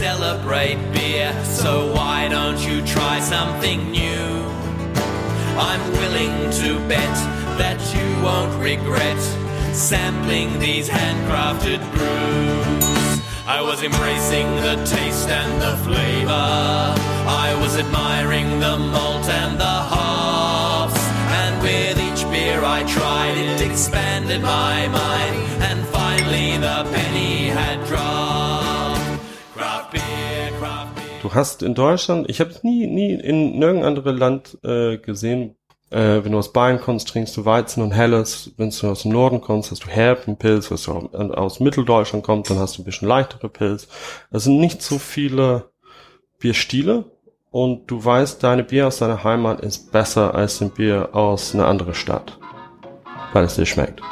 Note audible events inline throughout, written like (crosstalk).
celebrate beer. So why don't you try something new? I'm willing to bet that you won't regret sampling these handcrafted brews. I was embracing the taste and the flavor. I was admiring the malt and the hops. And with each beer I tried, it expanded my mind. And finally the penny Du hast in Deutschland, ich habe es nie, nie in nirgendem anderen Land äh, gesehen, äh, wenn du aus Bayern kommst, trinkst du Weizen und Helles. Wenn du aus dem Norden kommst, hast du Herbenpilz. Wenn du aus Mitteldeutschland kommst, dann hast du ein bisschen leichtere Pilz. Es sind nicht so viele Bierstile. Und du weißt, deine Bier aus deiner Heimat ist besser als ein Bier aus einer anderen Stadt. Weil es dir schmeckt.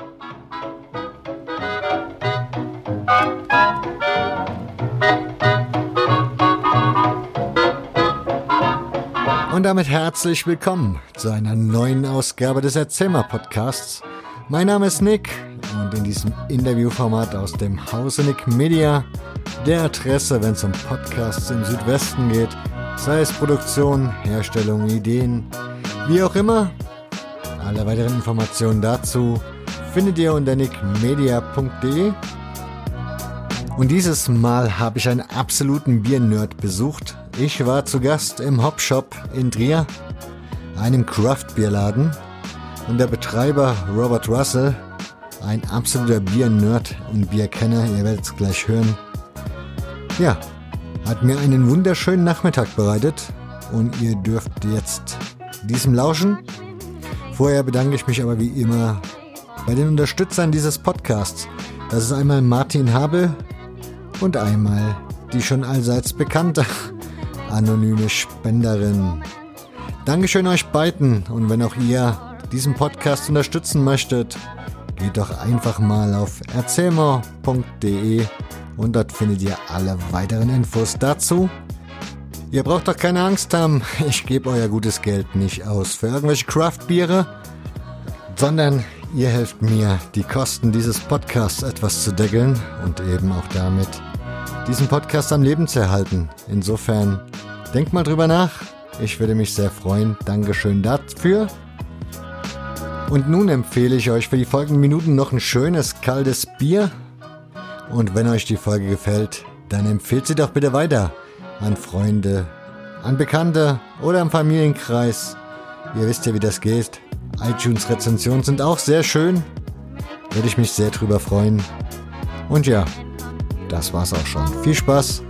Damit herzlich willkommen zu einer neuen Ausgabe des Erzählmer Podcasts. Mein Name ist Nick und in diesem Interviewformat aus dem Hause Nick Media, der Adresse, wenn es um Podcasts im Südwesten geht, sei es Produktion, Herstellung, Ideen, wie auch immer. Alle weiteren Informationen dazu findet ihr unter nickmedia.de. Und dieses Mal habe ich einen absoluten Biernerd besucht. Ich war zu Gast im Hopshop in Trier, einem Craft-Bierladen. Und der Betreiber Robert Russell, ein absoluter Biernerd und Bierkenner, ihr werdet es gleich hören, ja, hat mir einen wunderschönen Nachmittag bereitet. Und ihr dürft jetzt diesem lauschen. Vorher bedanke ich mich aber wie immer bei den Unterstützern dieses Podcasts. Das ist einmal Martin Habel und einmal die schon allseits bekannte anonyme Spenderin. Dankeschön euch beiden und wenn auch ihr diesen Podcast unterstützen möchtet, geht doch einfach mal auf erzählmer.de und dort findet ihr alle weiteren Infos dazu. Ihr braucht doch keine Angst haben, ich gebe euer gutes Geld nicht aus für irgendwelche Craft-Biere, sondern ihr helft mir, die Kosten dieses Podcasts etwas zu deckeln und eben auch damit diesen Podcast am Leben zu erhalten. Insofern denkt mal drüber nach. Ich würde mich sehr freuen. Dankeschön dafür. Und nun empfehle ich euch für die folgenden Minuten noch ein schönes, kaltes Bier. Und wenn euch die Folge gefällt, dann empfehlt sie doch bitte weiter an Freunde, an Bekannte oder am Familienkreis. Ihr wisst ja, wie das geht. iTunes-Rezensionen sind auch sehr schön. Würde ich mich sehr drüber freuen. Und ja, das war's auch schon. Viel Spaß!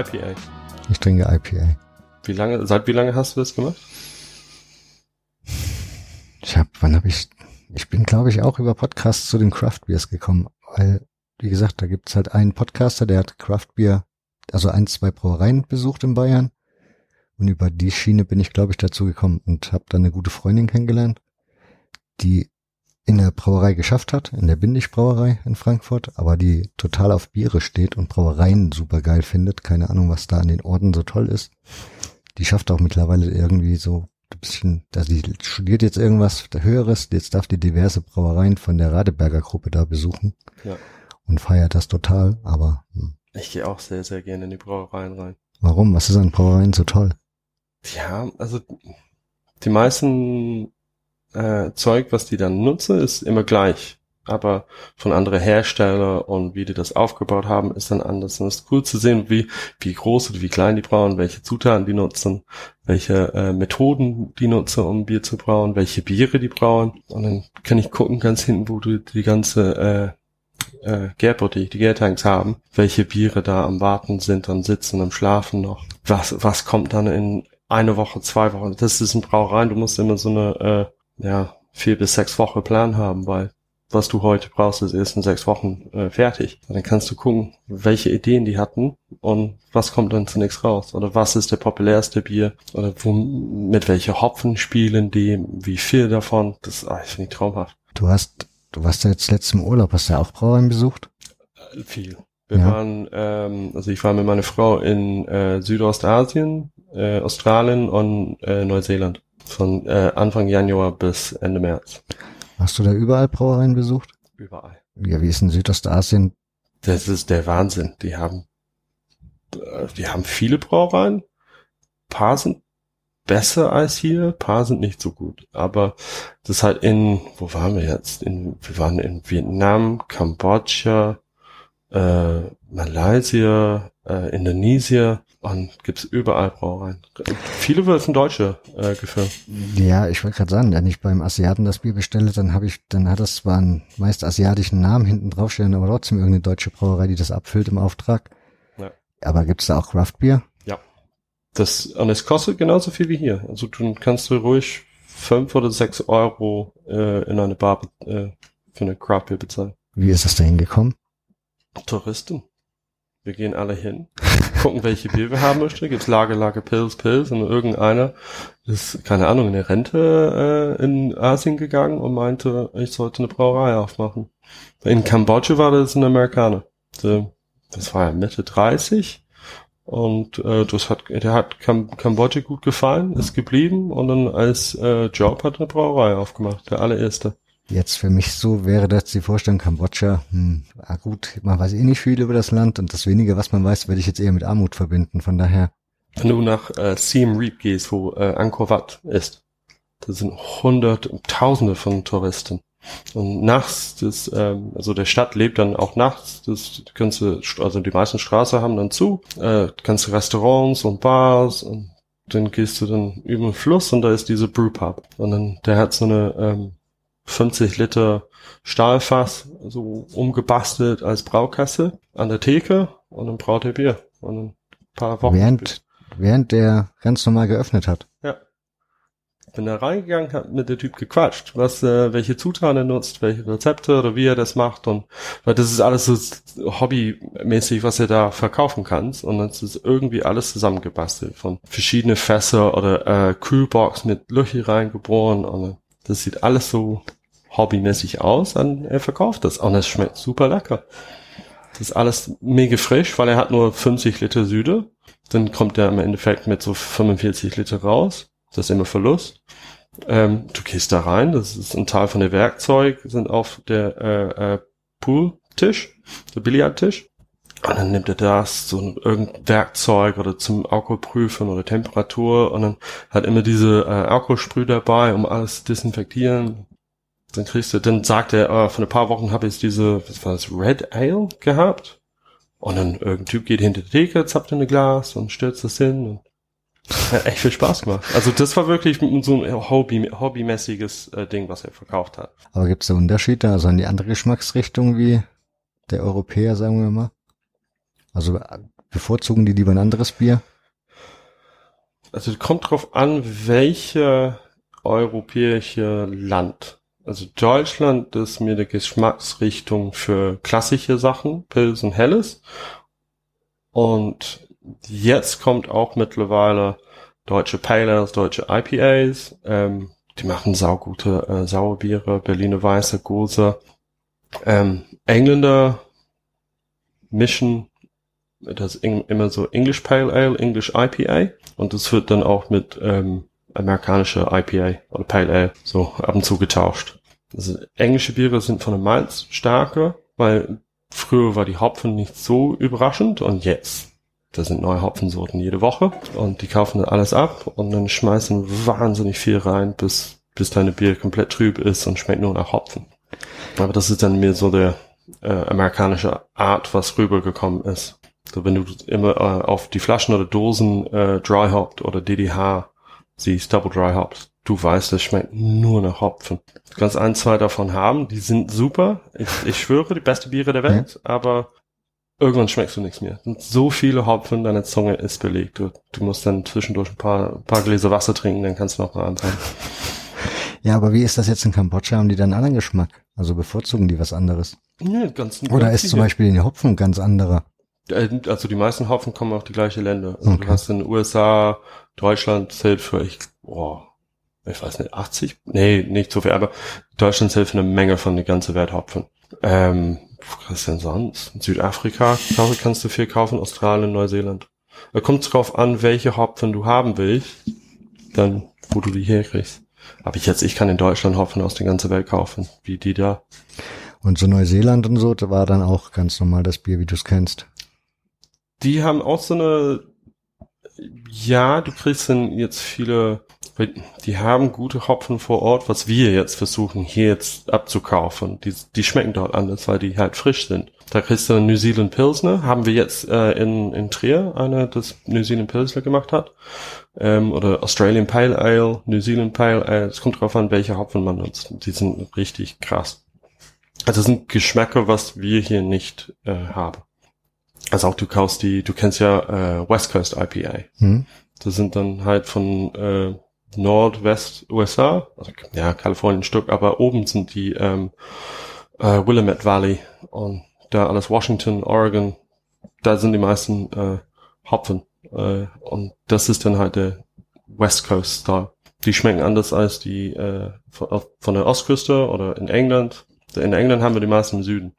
IPA. Ich trinke IPA. Wie lange, seit wie lange hast du das gemacht? Ich hab, wann habe ich, ich bin glaube ich auch über Podcasts zu den Craft Beers gekommen, weil, wie gesagt, da gibt's halt einen Podcaster, der hat Craft Beer, also ein, zwei Brauereien besucht in Bayern und über die Schiene bin ich glaube ich dazu gekommen und habe dann eine gute Freundin kennengelernt, die in der Brauerei geschafft hat, in der Bindig Brauerei in Frankfurt, aber die total auf Biere steht und Brauereien super geil findet. Keine Ahnung, was da an den Orten so toll ist. Die schafft auch mittlerweile irgendwie so ein bisschen, also die studiert jetzt irgendwas Höheres, jetzt darf die diverse Brauereien von der Radeberger Gruppe da besuchen Ja. und feiert das total, aber hm, Ich gehe auch sehr, sehr gerne in die Brauereien rein. warum? Was ist an Brauereien so toll? Ja, also die meisten äh, Zeug, was die dann nutzen, ist immer gleich. Aber von anderen Hersteller und wie die das aufgebaut haben, ist dann anders. Und es ist cool zu sehen, wie, wie groß oder wie klein die brauen, welche Zutaten die nutzen, welche äh, Methoden die nutzen, um Bier zu brauen, welche Biere die brauen. Und dann kann ich gucken ganz hinten, wo du die ganze äh, äh, Gärbottig, die Gärtanks haben, welche Biere da am Warten sind, am Sitzen, am Schlafen noch. Was, was kommt dann in eine Woche, zwei Wochen? Das ist ein Brauereien, du musst immer so eine, äh, ja, vier bis sechs Wochen Plan haben, weil was du heute brauchst, ist erst in sechs Wochen äh, fertig. Und dann kannst du gucken, welche Ideen die hatten und was kommt dann zunächst raus. Oder was ist der populärste Bier? Oder wo, mit welcher Hopfen spielen die? Wie viel davon? Das ah, ich finde ich traumhaft. Du hast Du warst ja jetzt letztes im Urlaub, hast du ja auch Brauereien besucht? Äh, Viel. Wir Ja. waren, ähm, also ich war mit meiner Frau in äh, Südostasien, äh, Australien und äh, Neuseeland. Von äh, Anfang Januar bis Ende März. Hast du da überall Brauereien besucht? Überall. Ja, wie ist in Südostasien? Das ist der Wahnsinn. Die haben, äh, die haben viele Brauereien. Paar sind besser als hier, paar sind nicht so gut. Aber das ist halt in, wo waren wir jetzt? In, wir waren in Vietnam, Kambodscha, äh, Malaysia, äh, Indonesien und gibt's überall Brauereien. Viele von Deutsche äh, geführt. Ja, ich wollte gerade sagen, wenn ich beim Asiaten das Bier bestelle, dann habe ich, dann hat das zwar einen meist asiatischen Namen hinten draufstehen, aber trotzdem irgendeine deutsche Brauerei, die das abfüllt im Auftrag. Ja. Aber gibt's da auch Craftbier? Das, und es kostet genauso viel wie hier. Also du kannst du ruhig fünf oder sechs Euro äh, in eine Bar äh, für eine Craft Beer bezahlen. Wie ist das da hingekommen? Touristen. Wir gehen alle hin, (laughs) gucken, welche Bier wir haben möchten. Gibt's Lager, Lager, Pilz, Pilz und irgendeiner ist, keine Ahnung, in der Rente äh, in Asien gegangen und meinte, ich sollte eine Brauerei aufmachen. In Kambodscha war das ein Amerikaner. Das war ja Mitte 30 und äh, das hat, der hat Kam Kambodscha gut gefallen, ist geblieben und dann als äh, Job hat eine Brauerei aufgemacht, der allererste. Jetzt für mich so wäre das die Vorstellung Kambodscha, hm, ah gut, man weiß eh nicht viel über das Land und das wenige, was man weiß, werde ich jetzt eher mit Armut verbinden. Von daher, Wenn du nach äh, Siem Reap gehst, wo äh, Angkor Wat ist, da sind hundert, tausende von Touristen. Und nachts, das, ähm, also der Stadt lebt dann auch nachts, das kannst du, also die meisten Straßen haben dann zu, äh, kannst Restaurants und Bars und dann gehst du dann über den Fluss und da ist diese Brewpub. Und dann, der hat so eine ähm, 50 Liter Stahlfass so umgebastelt als Braukasse an der Theke und dann braut er Bier. Und dann ein paar Wochen während, während der ganz normal geöffnet hat. ja. Bin da reingegangen, hab mit der Typ gequatscht, was, äh, welche Zutaten er nutzt, welche Rezepte oder wie er das macht und weil das ist alles so hobbymäßig, was er da verkaufen kann und das ist irgendwie alles zusammengebastelt von verschiedene Fässer oder äh, Kühlbox mit Löcher reingeboren und das sieht alles so hobbymäßig aus und er verkauft das und es schmeckt super lecker. Das ist alles mega frisch, weil er hat nur 50 Liter Süde. Dann kommt er im Endeffekt mit so 45 Liter raus. Das ist immer Verlust. Ähm, du gehst da rein, das ist ein Teil von der Werkzeug, sind auf der äh, äh, Pooltisch, der Billardtisch. Und dann nimmt er das, so ein irgendein Werkzeug oder zum Alkoholprüfen oder Temperatur und dann hat immer diese äh, Alkoholsprüh dabei, um alles zu desinfektieren. Dann kriegst du, dann sagt er, äh, vor ein paar Wochen habe ich diese, was war das, Red Ale gehabt. Und dann irgendein Typ geht hinter die Theke, zappt in ein Glas und stürzt das hin. Und hat echt viel Spaß gemacht. Also das war wirklich so ein Hobby, hobbymäßiges äh, Ding, was er verkauft hat. Aber gibt es da Unterschiede, also in die andere Geschmacksrichtung wie der Europäer, sagen wir mal? Also äh, bevorzugen die lieber ein anderes Bier? Also kommt drauf an, welche europäische Land. Also Deutschland ist mir die Geschmacksrichtung für klassische Sachen, Pils und Helles. Und jetzt kommt auch mittlerweile deutsche Pale Ales, deutsche IPAs. Ähm, die machen saugute äh, Sauerbiere, Berliner Weiße, Gose. Ähm, Engländer mischen das immer so English Pale Ale, English IPA und das wird dann auch mit ähm, amerikanischer IPA oder Pale Ale so ab und zu getauscht. Also englische Biere sind von der Malz stärker, weil früher war die Hopfen nicht so überraschend und jetzt da sind neue Hopfensorten jede Woche und die kaufen dann alles ab und dann schmeißen wahnsinnig viel rein, bis bis deine Bier komplett trüb ist und schmeckt nur nach Hopfen. Aber das ist dann mehr so der äh, amerikanische Art, was rübergekommen ist. So, wenn du immer äh, auf die Flaschen oder Dosen äh, Dry Hopped oder DDH siehst, Double Dry Hops, du weißt, das schmeckt nur nach Hopfen. Du kannst ein, zwei davon haben, die sind super. Ich, ich schwöre, die beste Biere der Welt, aber irgendwann schmeckst du nichts mehr. Und so viele Hopfen, deine Zunge ist belegt. Du, du musst dann zwischendurch ein paar, ein paar Gläser Wasser trinken, dann kannst du noch mal anfangen. (laughs) Ja, aber wie ist das jetzt in Kambodscha? Haben die dann einen anderen Geschmack? Also bevorzugen die was anderes? Ja, ganz, Oder ganz ist zum. Beispiel der Hopfen ganz anderer? Äh, Also die meisten Hopfen kommen auf die gleiche Länder. Also Okay. du hast in den USA, Deutschland zählt für ich, boah, ich weiß nicht, 80? Nee, nicht so viel, aber Deutschland hilft eine Menge von der ganzen Welt Hopfen. Ähm, was denn sonst? In Südafrika, glaube ich, kannst du viel kaufen, Australien, Neuseeland. Da kommt drauf an, welche Hopfen du haben willst, dann, wo du die herkriegst. Aber ich jetzt, ich kann in Deutschland Hopfen aus der ganzen Welt kaufen, wie die da. Und so Neuseeland und so, da war dann auch ganz normal das Bier, wie du es kennst. Die haben auch so eine, ja, du kriegst dann jetzt viele, die haben gute Hopfen vor Ort, was wir jetzt versuchen hier jetzt abzukaufen. Die, die schmecken dort anders, weil die halt frisch sind. Da kriegst du einen New Zealand Pilsner, haben wir jetzt äh, in, in Trier, einer das New Zealand Pilsner gemacht hat. Ähm, oder Australian Pale Ale, New Zealand Pale Ale. Es kommt drauf an, welche Hopfen man nutzt. Die sind richtig krass. Also das sind Geschmäcker, was wir hier nicht äh, haben. Also auch du kaufst die, du kennst ja äh, West Coast IPA. Hm. Das sind dann halt von äh, Nordwest USA, also ja, Kalifornien ein Stück, aber oben sind die ähm, äh, Willamette Valley und da alles Washington, Oregon, da sind die meisten äh, Hopfen. Äh, und das ist dann halt der West Coast Style. Die schmecken anders als die äh, von, von der Ostküste oder in England. In England haben wir die meisten im Süden.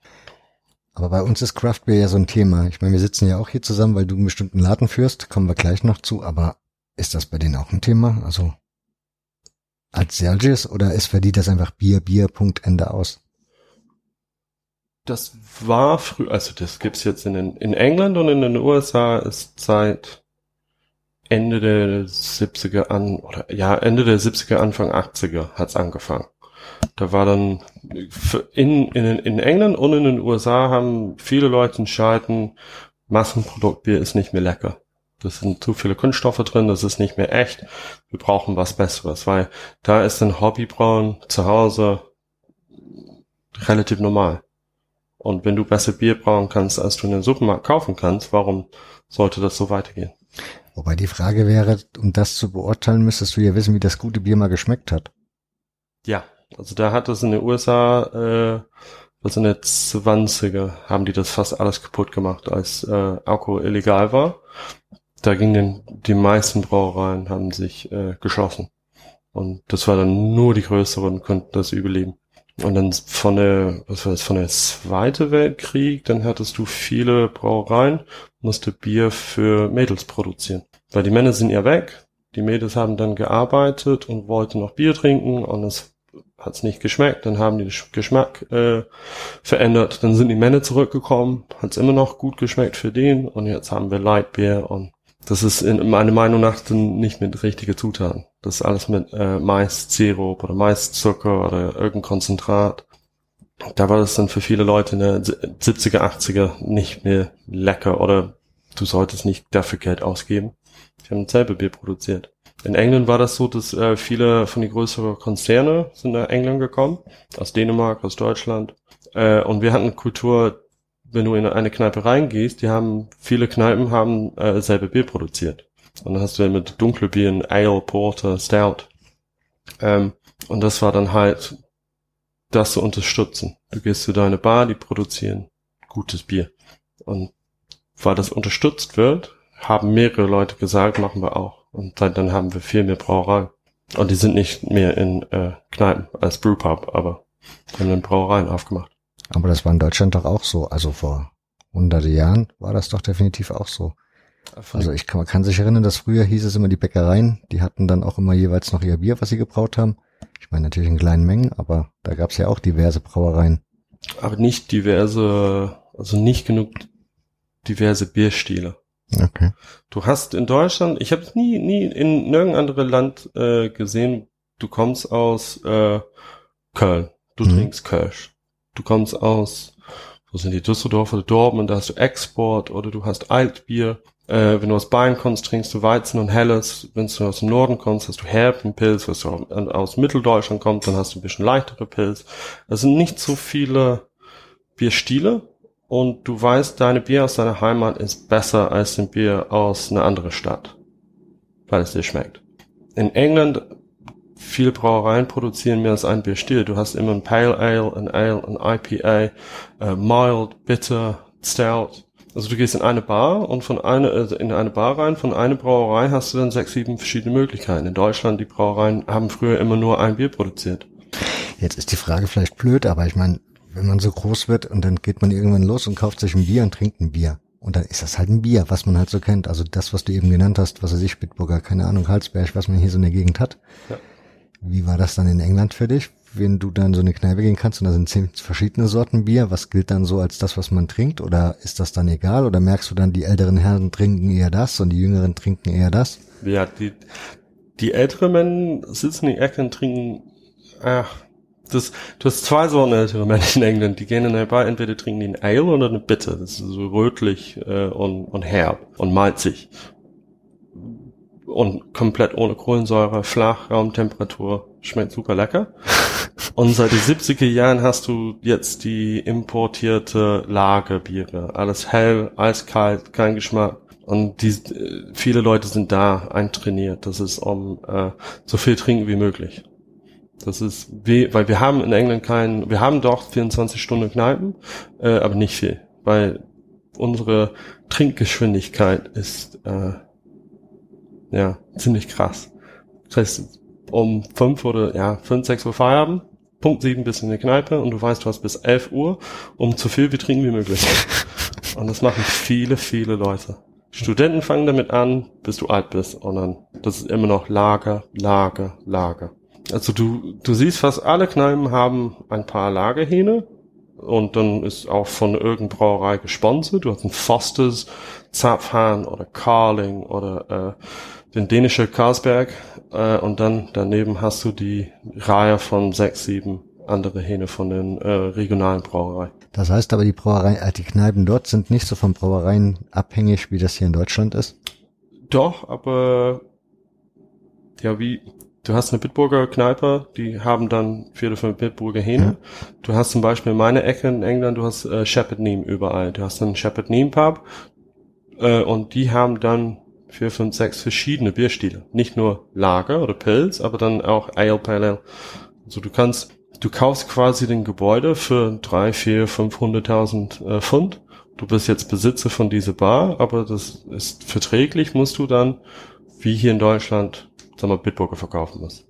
Aber bei uns ist Craft Beer ja so ein Thema. Ich meine, wir sitzen ja auch hier zusammen, weil du einen bestimmten Laden führst. Kommen wir gleich noch zu. Aber ist das bei denen auch ein Thema? Also als Celsius oder ist für die das einfach Bier, Bier, Punkt, Ende aus? Das war früher, also das gibt's jetzt in, den, in England und in den USA ist seit Ende der 70er an, oder ja, Ende der 70er, Anfang 80er hat's angefangen. Da war dann in, in, in England und in den USA haben viele Leute entscheiden, Massenproduktbier ist nicht mehr lecker. Das sind zu viele Kunststoffe drin, das ist nicht mehr echt. Wir brauchen was Besseres, weil da ist ein Hobbybrauen zu Hause relativ normal. Und wenn du besser Bier brauen kannst, als du in den Supermarkt kaufen kannst, warum sollte das so weitergehen? Wobei die Frage wäre, um das zu beurteilen, müsstest du ja wissen, wie das gute Bier mal geschmeckt hat. Ja, also da hat es in den USA, äh, was in den 20er, haben die das fast alles kaputt gemacht, als äh, Alkohol illegal war da gingen die meisten Brauereien haben sich äh, geschlossen. Und das war dann nur die größeren konnten das überleben. Und dann von der, was war das, von der Zweite Weltkrieg, dann hattest du viele Brauereien, musste Bier für Mädels produzieren. Weil die Männer sind ja weg, die Mädels haben dann gearbeitet und wollten noch Bier trinken und es hat's nicht geschmeckt, dann haben die den Geschmack äh, verändert, dann sind die Männer zurückgekommen, hat's immer noch gut geschmeckt für den und jetzt haben wir Lightbier und das ist in meiner Meinung nach nicht mit richtige Zutaten. Das ist alles mit äh, Mais-Sirup oder Mais-Zucker oder irgendein Konzentrat. Da war das dann für viele Leute in der 70er, 80er nicht mehr lecker oder du solltest nicht dafür Geld ausgeben. Die haben selber Bier produziert. In England war das so, dass äh, viele von den größeren Konzerne sind nach England gekommen, aus Dänemark, aus Deutschland. Äh, und wir hatten Kultur, wenn du in eine Kneipe reingehst, die haben, viele Kneipen haben äh, selber Bier produziert. Und dann hast du ja mit dunkle Bieren, Ale, Porter, Stout. Ähm, und das war dann halt, das zu unterstützen. Du gehst zu deiner Bar, die produzieren gutes Bier. Und weil das unterstützt wird, haben mehrere Leute gesagt, machen wir auch. Und dann, dann haben wir viel mehr Brauereien. Und die sind nicht mehr in äh, Kneipen als Brewpub, aber haben dann Brauereien aufgemacht. Aber das war in Deutschland doch auch so. Also vor hunderte Jahren war das doch definitiv auch so. Also ich kann, man kann sich erinnern, dass früher hieß es immer die Bäckereien, die hatten dann auch immer jeweils noch ihr Bier, was sie gebraut haben. Ich meine natürlich in kleinen Mengen, aber da gab es ja auch diverse Brauereien. Aber nicht diverse, also nicht genug diverse Bierstile. Okay. Du hast in Deutschland, ich habe nie, nie in nirgendem anderen Land äh, gesehen, du kommst aus äh, Köln, du mhm. trinkst Kölsch du kommst aus, wo sind die Düsseldorf oder Dortmund, da hast du Export oder du hast Altbier. Äh, wenn du aus Bayern kommst, trinkst du Weizen und Helles. Wenn du aus dem Norden kommst, hast du Herbenpilz. Wenn du aus Mitteldeutschland kommst, dann hast du ein bisschen leichtere Pilz. Es sind nicht so viele Bierstile und du weißt, deine Bier aus deiner Heimat ist besser als ein Bier aus einer anderen Stadt, weil es dir schmeckt. In England viele Brauereien produzieren mehr als ein Bierstil. Du hast immer ein Pale Ale, ein Ale, ein IPA, äh, mild, bitter, stout. Also du gehst in eine Bar und von einer also in eine Bar rein, von einer Brauerei hast du dann sechs, sieben verschiedene Möglichkeiten. In Deutschland, die Brauereien haben früher immer nur ein Bier produziert. Jetzt ist die Frage vielleicht blöd, aber ich meine, wenn man so groß wird und dann geht man irgendwann los und kauft sich ein Bier und trinkt ein Bier. Und dann ist das halt ein Bier, was man halt so kennt. Also das, was du eben genannt hast, was weiß ich, Bitburger, keine Ahnung, Halsberg, was man hier so in der Gegend hat. Ja. Wie war das dann in England für dich? Wenn du dann so eine Kneipe gehen kannst und da sind zehn verschiedene Sorten Bier, was gilt dann so als das, was man trinkt? Oder ist das dann egal? Oder merkst du dann, die älteren Herren trinken eher das und die jüngeren trinken eher das? Ja, die, die älteren Männer sitzen in die Ecke und trinken, ach, das, du hast zwei Sorten ältere Männer in England, die gehen in eine Bar, entweder trinken die ein Ale oder eine Bitte. Das ist so rötlich äh, und, und herb und malzig. Und komplett ohne Kohlensäure, flach, Raumtemperatur, schmeckt super lecker. (laughs) Und seit den 70er Jahren hast du jetzt die importierte Lagerbiere. Alles hell, eiskalt, kein Geschmack. Und die, äh, viele Leute sind da eintrainiert. Das ist um äh, so viel trinken wie möglich. Das ist wie, weil wir haben in England keinen, wir haben doch 24 Stunden Kneipen, äh, aber nicht viel, weil unsere Trinkgeschwindigkeit ist äh, ja ziemlich krass. Das heißt, um fünf oder ja fünf, sechs Uhr Feierabend, Punkt sieben bis in die Kneipe und du weißt, du hast bis elf Uhr, um so viel wie trinken wie möglich. (laughs) Und das machen viele, viele Leute. Studenten fangen damit an, bis du alt bist und dann, das ist immer noch Lager, Lager, Lager. Also du, du siehst, fast alle Kneipen haben ein paar Lagerhähne und dann ist auch von irgendeiner Brauerei gesponsert. Du hast einen Fosters, Zapfhahn oder Carling oder äh, den dänischen Carlsberg äh, und dann daneben hast du die Reihe von sechs, sieben andere Hähne von den äh, regionalen Brauereien. Das heißt aber, die Brauerei, äh, die Kneipen dort sind nicht so von Brauereien abhängig, wie das hier in Deutschland ist? Doch, aber ja, wie du hast eine Bitburger Kneipe, die haben dann vier oder fünf Bitburger Hähne. Ja. Du hast zum Beispiel in meiner Ecke in England, du hast äh, Shepherd Neame überall. Du hast einen Shepherd Neame Pub äh, und die haben dann vier, fünf, sechs verschiedene Bierstile. Nicht nur Lager oder Pilz, aber dann auch Ale, Pale Ale. Also du kannst, du kaufst quasi den Gebäude für drei, vier, 500.000 äh, Pfund. Du bist jetzt Besitzer von dieser Bar, aber das ist verträglich, musst du dann, wie hier in Deutschland, sagen wir, Bitburger verkaufen musst.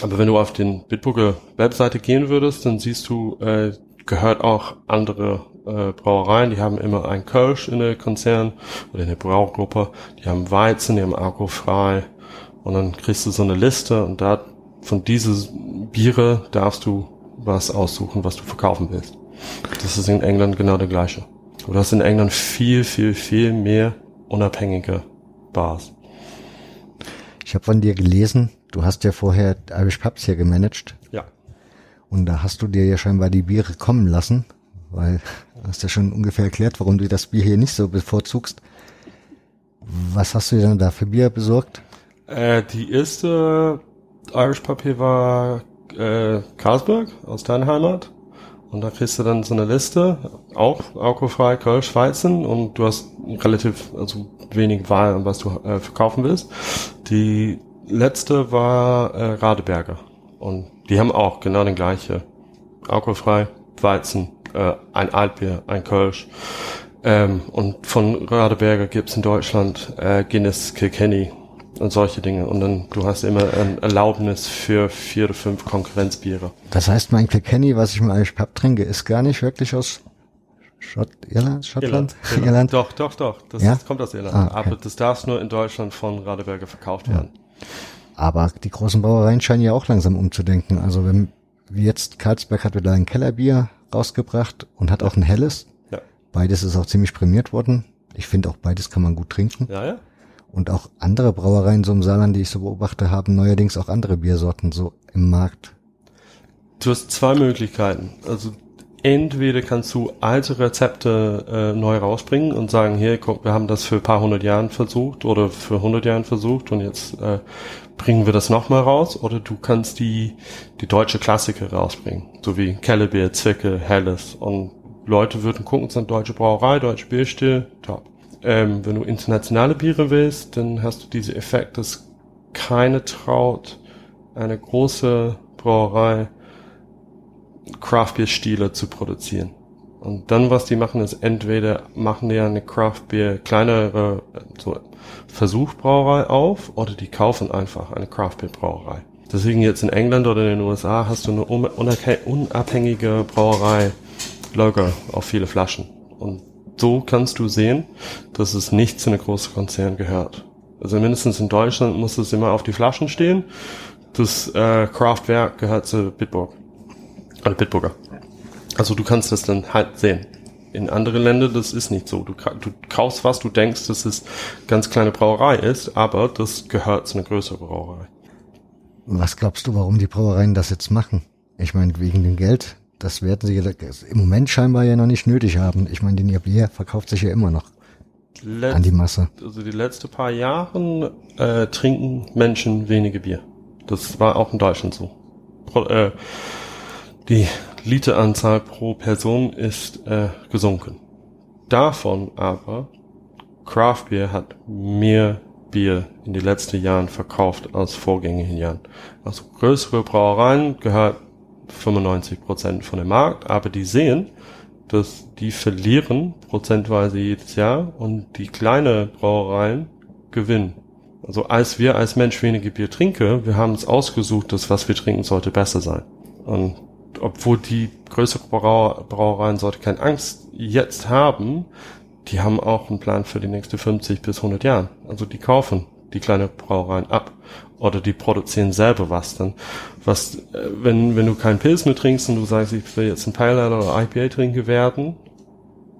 Aber wenn du auf den Bitburger Webseite gehen würdest, dann siehst du, äh, gehört auch andere äh, Brauereien, die haben immer ein Kölsch in der Konzern oder in der Braugruppe, die haben Weizen, die haben alkoholfrei und dann kriegst du so eine Liste und da von diese Biere darfst du was aussuchen, was du verkaufen willst. Das ist in England genau der gleiche. Du hast in England viel, viel, viel mehr unabhängige Bars. Ich habe von dir gelesen, du hast ja vorher Irish Pubs hier gemanagt Ja. und da hast du dir ja scheinbar die Biere kommen lassen, weil hast ja schon ungefähr erklärt, warum du das Bier hier nicht so bevorzugst. Was hast du dir dann da für Bier besorgt? Äh, die erste Irish Pub hier war äh, Carlsberg aus deiner Heimat. Und da kriegst du dann so eine Liste, auch alkoholfrei, Kölsch, Weizen und du hast relativ, also wenig Wahl, was du äh, verkaufen willst. Die letzte war äh, Radeberger und die haben auch genau den gleiche. Alkoholfrei, Weizen, äh, ein Altbier, ein Kölsch. Ähm, und von Radeberger gibt's in Deutschland äh, Guinness, Kilkenny und solche Dinge. Und dann, du hast immer ein Erlaubnis für vier oder fünf Konkurrenzbiere. Das heißt, mein Kilkenny, was ich im Irish Pub trinke, ist gar nicht wirklich aus Schott, Irland, Schottland, Irland. Doch, doch, doch. Das Ja? kommt aus Irland. Ah, okay. Aber das darf nur in Deutschland von Radeberger verkauft werden. Aber die großen Brauereien scheinen ja auch langsam umzudenken. Also wenn wie jetzt Karlsberg hat wieder ein Kellerbier rausgebracht und hat auch ein helles. Ja. Beides ist auch ziemlich prämiert worden. Ich finde auch beides kann man gut trinken. Ja, ja. Und auch andere Brauereien so im Saarland, die ich so beobachte, haben neuerdings auch andere Biersorten so im Markt. Du hast zwei Möglichkeiten. Also entweder kannst du alte Rezepte äh, neu rausbringen und sagen, hier, guck, wir haben das für ein paar hundert Jahren versucht oder für hundert Jahren versucht und jetzt äh, bringen wir das nochmal raus. Oder du kannst die, die deutsche Klassiker rausbringen, so wie Kellerbier, Zwicke, Helles. Und Leute würden gucken, es ist eine deutsche Brauerei, deutsche Bierstil, top. Ähm, wenn du internationale Biere willst, dann hast du diese Effekt, dass keine traut, eine große Brauerei Craft Beer Stile zu produzieren. Und dann, was die machen, ist entweder machen die eine Craft Beer kleinere so Versuchbrauerei auf oder die kaufen einfach eine Craft Beer Brauerei. Deswegen jetzt in England oder in den USA hast du eine unabhängige Brauerei Lager auf viele Flaschen. Und so kannst du sehen, dass es nicht zu einer großen Konzern gehört. Also mindestens in Deutschland muss es immer auf die Flaschen stehen. Das äh, Kraftwerk gehört zu Bitburg. Oder Bitburger. Also du kannst das dann halt sehen. In anderen Ländern, das ist nicht so. Du, du kaufst was, du denkst, dass es ganz kleine Brauerei ist, aber das gehört zu einer größeren Brauerei. Was glaubst du, warum die Brauereien das jetzt machen? Ich meine, wegen dem Geld, das werden sie im Moment scheinbar ja noch nicht nötig haben. Ich meine, den ihr Bier verkauft sich ja immer noch Letz, an die Masse. Also die letzten paar Jahren äh, trinken Menschen wenige Bier. Das war auch in Deutschland so. Pro, äh, die Literanzahl pro Person ist äh, gesunken. Davon aber Craft Beer hat mehr Bier in den letzten Jahren verkauft als vorgängigen Jahren. Also größere Brauereien gehört 95 Prozent von dem Markt, aber die sehen, dass die verlieren prozentweise jedes Jahr und die kleine Brauereien gewinnen. Also als wir als Mensch weniger Bier trinken, wir haben uns ausgesucht, dass was wir trinken sollte besser sein. Und obwohl die größere Brauer Brauereien sollte keine Angst jetzt haben, die haben auch einen Plan für die nächsten 50 bis 100 Jahren. Also die kaufen die kleine Brauereien ab oder die produzieren selber was dann. Was, äh, wenn, wenn du keinen Pilz mehr trinkst und du sagst, ich will jetzt ein Pale Ale oder IPA trinken werden,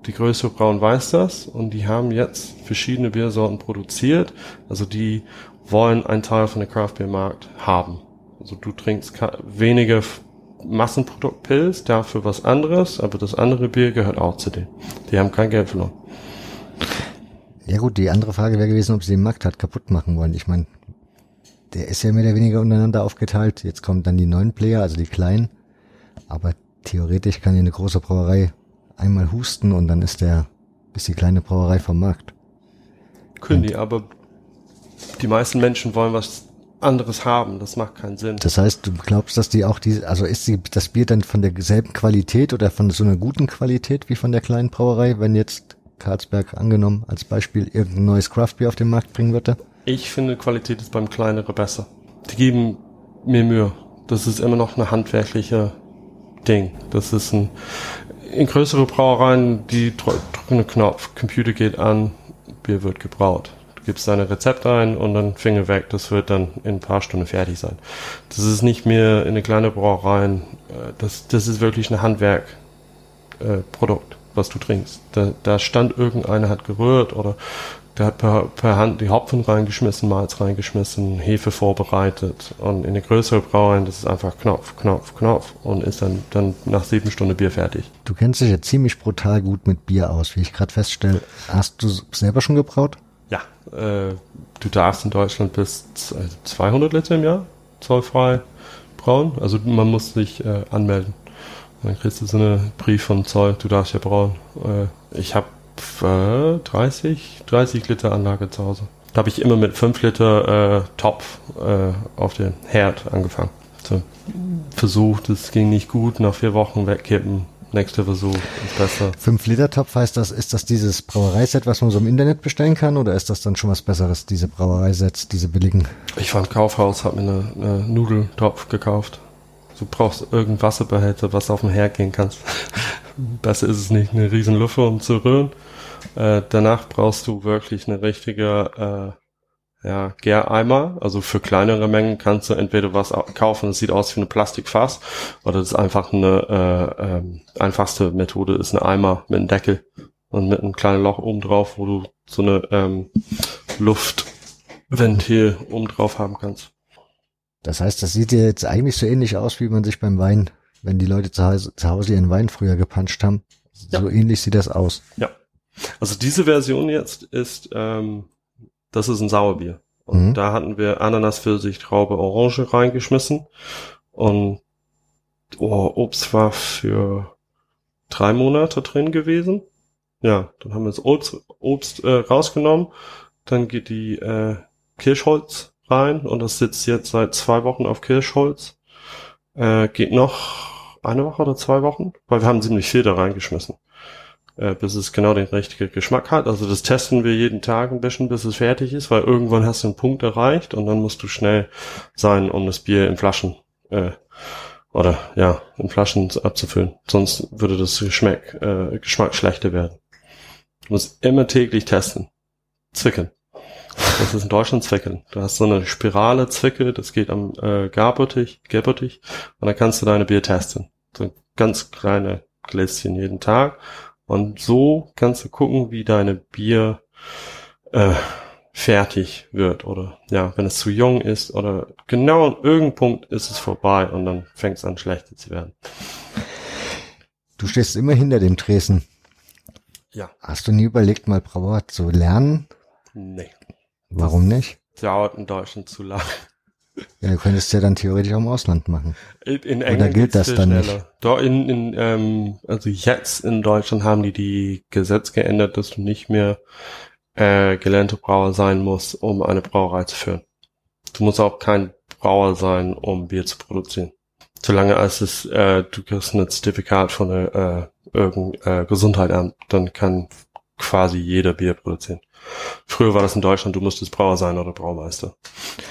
die größere Brauen weiß das und die haben jetzt verschiedene Biersorten produziert. Also die wollen einen Teil von der Craft Beer Markt haben. Also du trinkst weniger Massenprodukt Pilz, dafür was anderes, aber das andere Bier gehört auch zu denen. Die haben kein Geld verloren. Ja gut, die andere Frage wäre gewesen, ob sie den Markt halt kaputt machen wollen. Ich meine, der ist ja mehr oder weniger untereinander aufgeteilt. Jetzt kommen dann die neuen Player, also die kleinen. Aber theoretisch kann ja eine große Brauerei einmal husten und dann ist der, ist die kleine Brauerei vom Markt. Können die, aber die meisten Menschen wollen was anderes haben. Das macht keinen Sinn. Das heißt, du glaubst, dass die auch die, also ist die, das Bier dann von derselben Qualität oder von so einer guten Qualität wie von der kleinen Brauerei, wenn jetzt Karlsberg angenommen als Beispiel irgendein neues Craftbier auf den Markt bringen würde? Ich finde, Qualität ist beim kleineren besser. Die geben mir Mühe. Das ist immer noch eine handwerkliche Ding. Das ist ein, in größere Brauereien, die drücken einen Knopf, Computer geht an, Bier wird gebraut. Gibst deine Rezept ein und dann Finger weg, das wird dann in ein paar Stunden fertig sein. Das ist nicht mehr in eine kleine Brauereien, äh, das, das ist wirklich ein Handwerkprodukt, äh, was du trinkst. Da, da stand irgendeiner, hat gerührt oder der hat per, per Hand die Hopfen reingeschmissen, Malz reingeschmissen, Hefe vorbereitet. Und in der größeren Brauereien, das ist einfach Knopf, Knopf, Knopf und ist dann, dann nach sieben Stunden Bier fertig. Du kennst dich ja ziemlich brutal gut mit Bier aus, wie ich gerade feststelle. Hast du selber schon gebraut? Ja, äh, du darfst in Deutschland bis 200 Liter im Jahr zollfrei brauen. Also man muss sich äh, anmelden. Dann kriegst du so einen Brief vom Zoll, du darfst ja brauen. Äh, ich habe 30, 30 Liter Anlage zu Hause. Da habe ich immer mit 5 Liter äh, Topf äh, auf den Herd angefangen. So, versucht, es ging nicht gut, nach vier Wochen wegkippen. Nächster Versuch ist besser. 5 Liter Topf heißt das, ist das dieses Brauereiset, was man so im Internet bestellen kann, oder ist das dann schon was Besseres, diese Brauereisets, diese billigen? Ich war im Kaufhaus, habe mir eine, eine Nudeltopf gekauft. Du brauchst irgendeinen Wasserbehälter, was auf dem Herd gehen kannst. (laughs) Besser ist es nicht, eine riesen Lüfte, um zu rühren. Äh, danach brauchst du wirklich eine richtige äh, ja, Gäreimer. Also für kleinere Mengen kannst du entweder was kaufen, das sieht aus wie eine Plastikfass, oder das ist einfach eine äh, ähm, einfachste Methode, ist ein Eimer mit einem Deckel und mit einem kleinen Loch oben drauf, wo du so eine ähm, Luftventil oben drauf haben kannst. Das heißt, das sieht dir jetzt eigentlich so ähnlich aus, wie man sich beim Wein, wenn die Leute zu Hause, zu Hause ihren Wein früher gepanscht haben. Ja. So ähnlich sieht das aus. Ja. Also diese Version jetzt ist, ähm, das ist ein Sauerbier. Und mhm. da hatten wir Ananas, Pfirsich, Traube, Orange reingeschmissen. Und oh, Obst war für drei Monate drin gewesen. Ja, dann haben wir das Obst, Obst äh, rausgenommen. Dann geht die äh, Kirschholz rein und das sitzt jetzt seit zwei Wochen auf Kirschholz. Äh, geht noch eine Woche oder zwei Wochen, weil wir haben ziemlich viel da reingeschmissen. Äh, bis es genau den richtigen Geschmack hat. Also das testen wir jeden Tag ein bisschen, bis es fertig ist, weil irgendwann hast du einen Punkt erreicht und dann musst du schnell sein, um das Bier in Flaschen äh, oder ja, in Flaschen abzufüllen. Sonst würde das Geschmack, äh, Geschmack schlechter werden. Du musst immer täglich testen. Zwickeln. Das ist in Deutschland Zwickeln. Du hast so eine Spirale Zwickel, das geht am äh, Garbottich, Garbottich und dann kannst du deine Bier testen. So ganz kleine Gläschen jeden Tag. Und so kannst du gucken, wie deine Bier äh, fertig wird oder ja, wenn es zu jung ist oder genau an irgendeinem Punkt ist es vorbei und dann fängt es an schlechter zu werden. Du stehst immer hinter dem Tresen. Ja. Hast du nie überlegt, mal Brauer zu lernen? Nee. Warum nicht? Dauert in Deutschland zu lang. Ja, du könntest ja dann theoretisch auch im Ausland machen. In, in England gilt geht's das dann schneller. nicht? Doch in, in ähm, also jetzt in Deutschland haben die die Gesetz geändert, dass du nicht mehr äh, gelernte Brauer sein musst, um eine Brauerei zu führen. Du musst auch kein Brauer sein, um Bier zu produzieren. Solange als es äh, du kriegst ein Zertifikat von der äh, irgendein äh, Gesundheitsamt, dann kann quasi jeder Bier produzieren. Früher war das in Deutschland, du musstest Brauer sein oder Braumeister.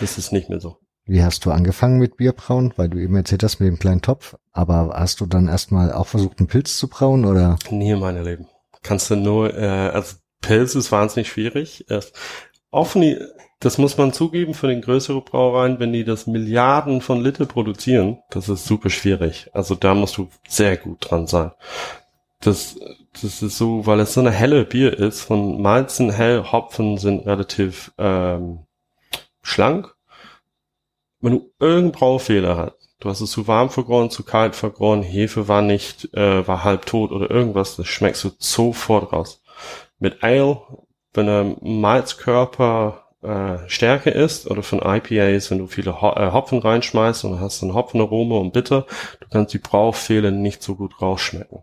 Das ist nicht mehr so. Wie hast du angefangen mit Bierbrauen? Weil du eben erzählt hast mit dem kleinen Topf. Aber hast du dann erstmal auch versucht, einen Pilz zu brauen oder? Nie in meinem Leben. Kannst du nur, äh, also Pilz ist wahnsinnig schwierig. Offen, das muss man zugeben für den größeren Brauereien, wenn die das Milliarden von Liter produzieren, das ist super schwierig. Also da musst du sehr gut dran sein. Das, das ist so, weil es so eine helle Bier ist, von Malzen hell, Hopfen sind relativ ähm, schlank. Wenn du irgendeinen Braufehler hast, du hast es zu warm vergoren, zu kalt vergoren, Hefe war nicht, äh, war halb tot oder irgendwas, das schmeckst du sofort raus. Mit Ale, wenn der Malzkörper äh, stärker ist oder von IPAs, wenn du viele Ho äh, Hopfen reinschmeißt und hast dann Hopfenaroma und Bitter, du kannst die Braufehler nicht so gut rausschmecken.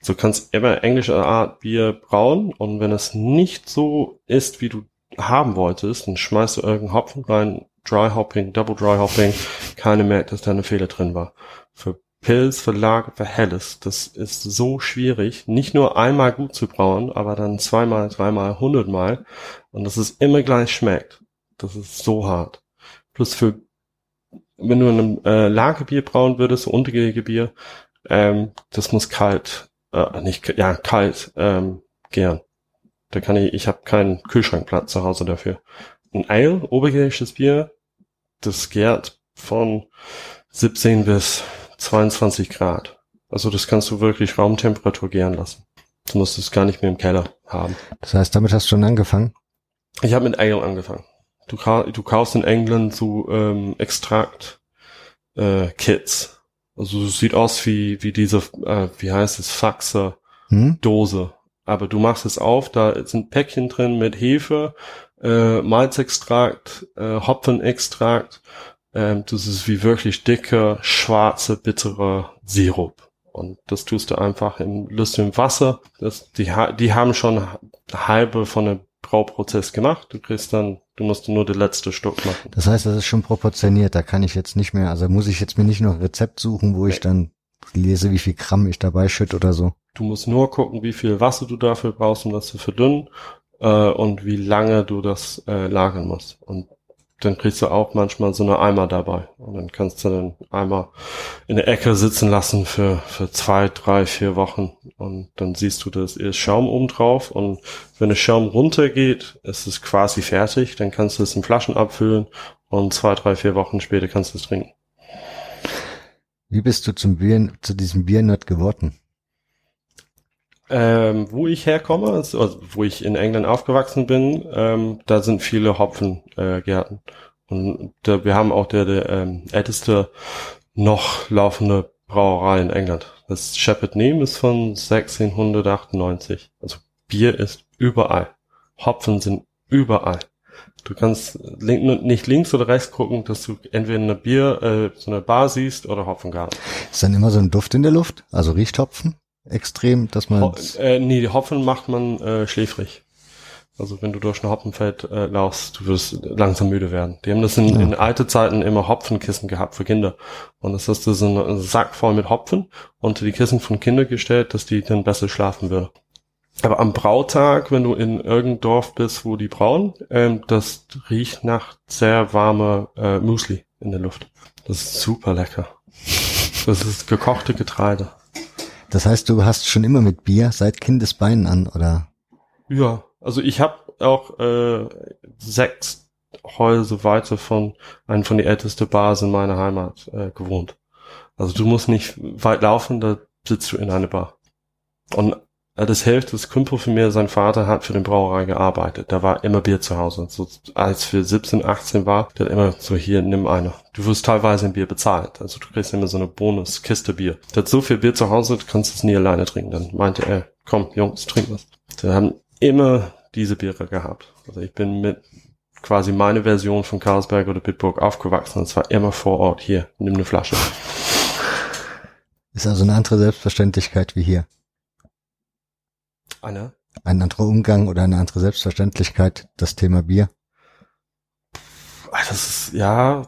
So kannst immer englische Art Bier brauen und wenn es nicht so ist, wie du haben wolltest, dann schmeißt du irgendeinen Hopfen rein, Dry Hopping, Double Dry Hopping, keiner merkt, dass da eine Fehler drin war. Für Pilz, für Lager, für Helles, das ist so schwierig, nicht nur einmal gut zu brauen, aber dann zweimal, dreimal, hundertmal und dass es immer gleich schmeckt. Das ist so hart. Plus für, wenn du ein äh, Lagerbier brauen würdest, so Bier, ähm, das muss kalt, äh, nicht, ja, kalt, ähm, gern. Da kann ich, ich habe keinen Kühlschrankplatz zu Hause dafür. Ein Ale, obergärisches Bier, das gärt von 17 bis 22 Grad. Also das kannst du wirklich Raumtemperatur gären lassen. Du musst es gar nicht mehr im Keller haben. Das heißt, damit hast du schon angefangen? Ich habe mit Ale angefangen. Du, du kaufst in England so ähm, Extrakt äh. Also es sieht aus wie wie diese äh, wie heißt es Faxer Hm? Dose. Aber du machst es auf, da sind Päckchen drin mit Hefe, äh, Malzextrakt, äh, Hopfenextrakt. Ähm, das ist wie wirklich dicker, schwarze, bitterer Sirup. Und das tust du einfach im lustigen Wasser. Das, die, die haben schon halbe von dem Brauprozess gemacht. Du kriegst dann, du musst nur den letzten Stück machen. Das heißt, das ist schon proportioniert. Da kann ich jetzt nicht mehr, also muss ich jetzt mir nicht noch ein Rezept suchen, wo ich Nee. dann lese, wie viel Gramm ich dabei schütt oder so. Du musst nur gucken, wie viel Wasser du dafür brauchst, um das zu verdünnen äh, und wie lange du das äh, lagern musst. Und dann kriegst du auch manchmal so eine Eimer dabei. Und dann kannst du den Eimer in der Ecke sitzen lassen für, für zwei, drei, vier Wochen. Und dann siehst du, das ist Schaum oben drauf. Und wenn der Schaum runtergeht, ist es quasi fertig. Dann kannst du es in Flaschen abfüllen und zwei, drei, vier Wochen später kannst du es trinken. Wie bist du zum Bier, zu diesem Biernerd geworden? Ähm, wo ich herkomme, also also wo ich in England aufgewachsen bin, ähm, da sind viele Hopfengärten. Äh, und da, wir haben auch der, der ähm, älteste noch laufende Brauerei in England. Das Shepherd Neame ist von 1698. Also Bier ist überall. Hopfen sind überall. Du kannst link, nicht links oder rechts gucken, dass du entweder eine Bier, äh, so eine Bar siehst oder Hopfengarten. Ist dann immer so ein Duft in der Luft? Also riecht Hopfen extrem, dass man, Ho äh, nee, die Hopfen macht man äh, schläfrig. Also wenn du durch ein Hopfenfeld äh, laufst, du wirst langsam müde werden. Die haben das in, Ja. in alte Zeiten immer Hopfenkissen gehabt für Kinder. Und das hast du so einen Sack voll mit Hopfen unter die Kissen von Kindern gestellt, dass die dann besser schlafen würden. Aber am Brautag, wenn du in irgendeinem Dorf bist, wo die brauen, ähm, das riecht nach sehr warmer äh, Müsli in der Luft. Das ist super lecker. Das ist gekochte Getreide. Das heißt, du hast schon immer mit Bier seit Kindesbeinen an, oder? Ja, also ich habe auch äh, sechs Häuser weiter von einem von den ältesten Bars in meiner Heimat äh, gewohnt. Also du musst nicht weit laufen, da sitzt du in einer Bar. Und das hilft, das Kumpel von mir, sein Vater hat für den Brauerei gearbeitet. Da war immer Bier zu Hause. So, als wir 17, 18 war, der hat immer so, hier, nimm eine. Du wirst teilweise ein Bier bezahlt. Also du kriegst immer so eine Bonuskiste Bier. Der hat so viel Bier zu Hause, du kannst es nie alleine trinken. Dann meinte er, komm, Jungs, trink was. Wir haben immer diese Biere gehabt. Also ich bin mit quasi meine Version von Carlsberg oder Bitburg aufgewachsen. Es war immer vor Ort. Hier, nimm eine Flasche. Ist also eine andere Selbstverständlichkeit wie hier. Eine? Ein anderer Umgang oder eine andere Selbstverständlichkeit, das Thema Bier. Ah, das ist, ja,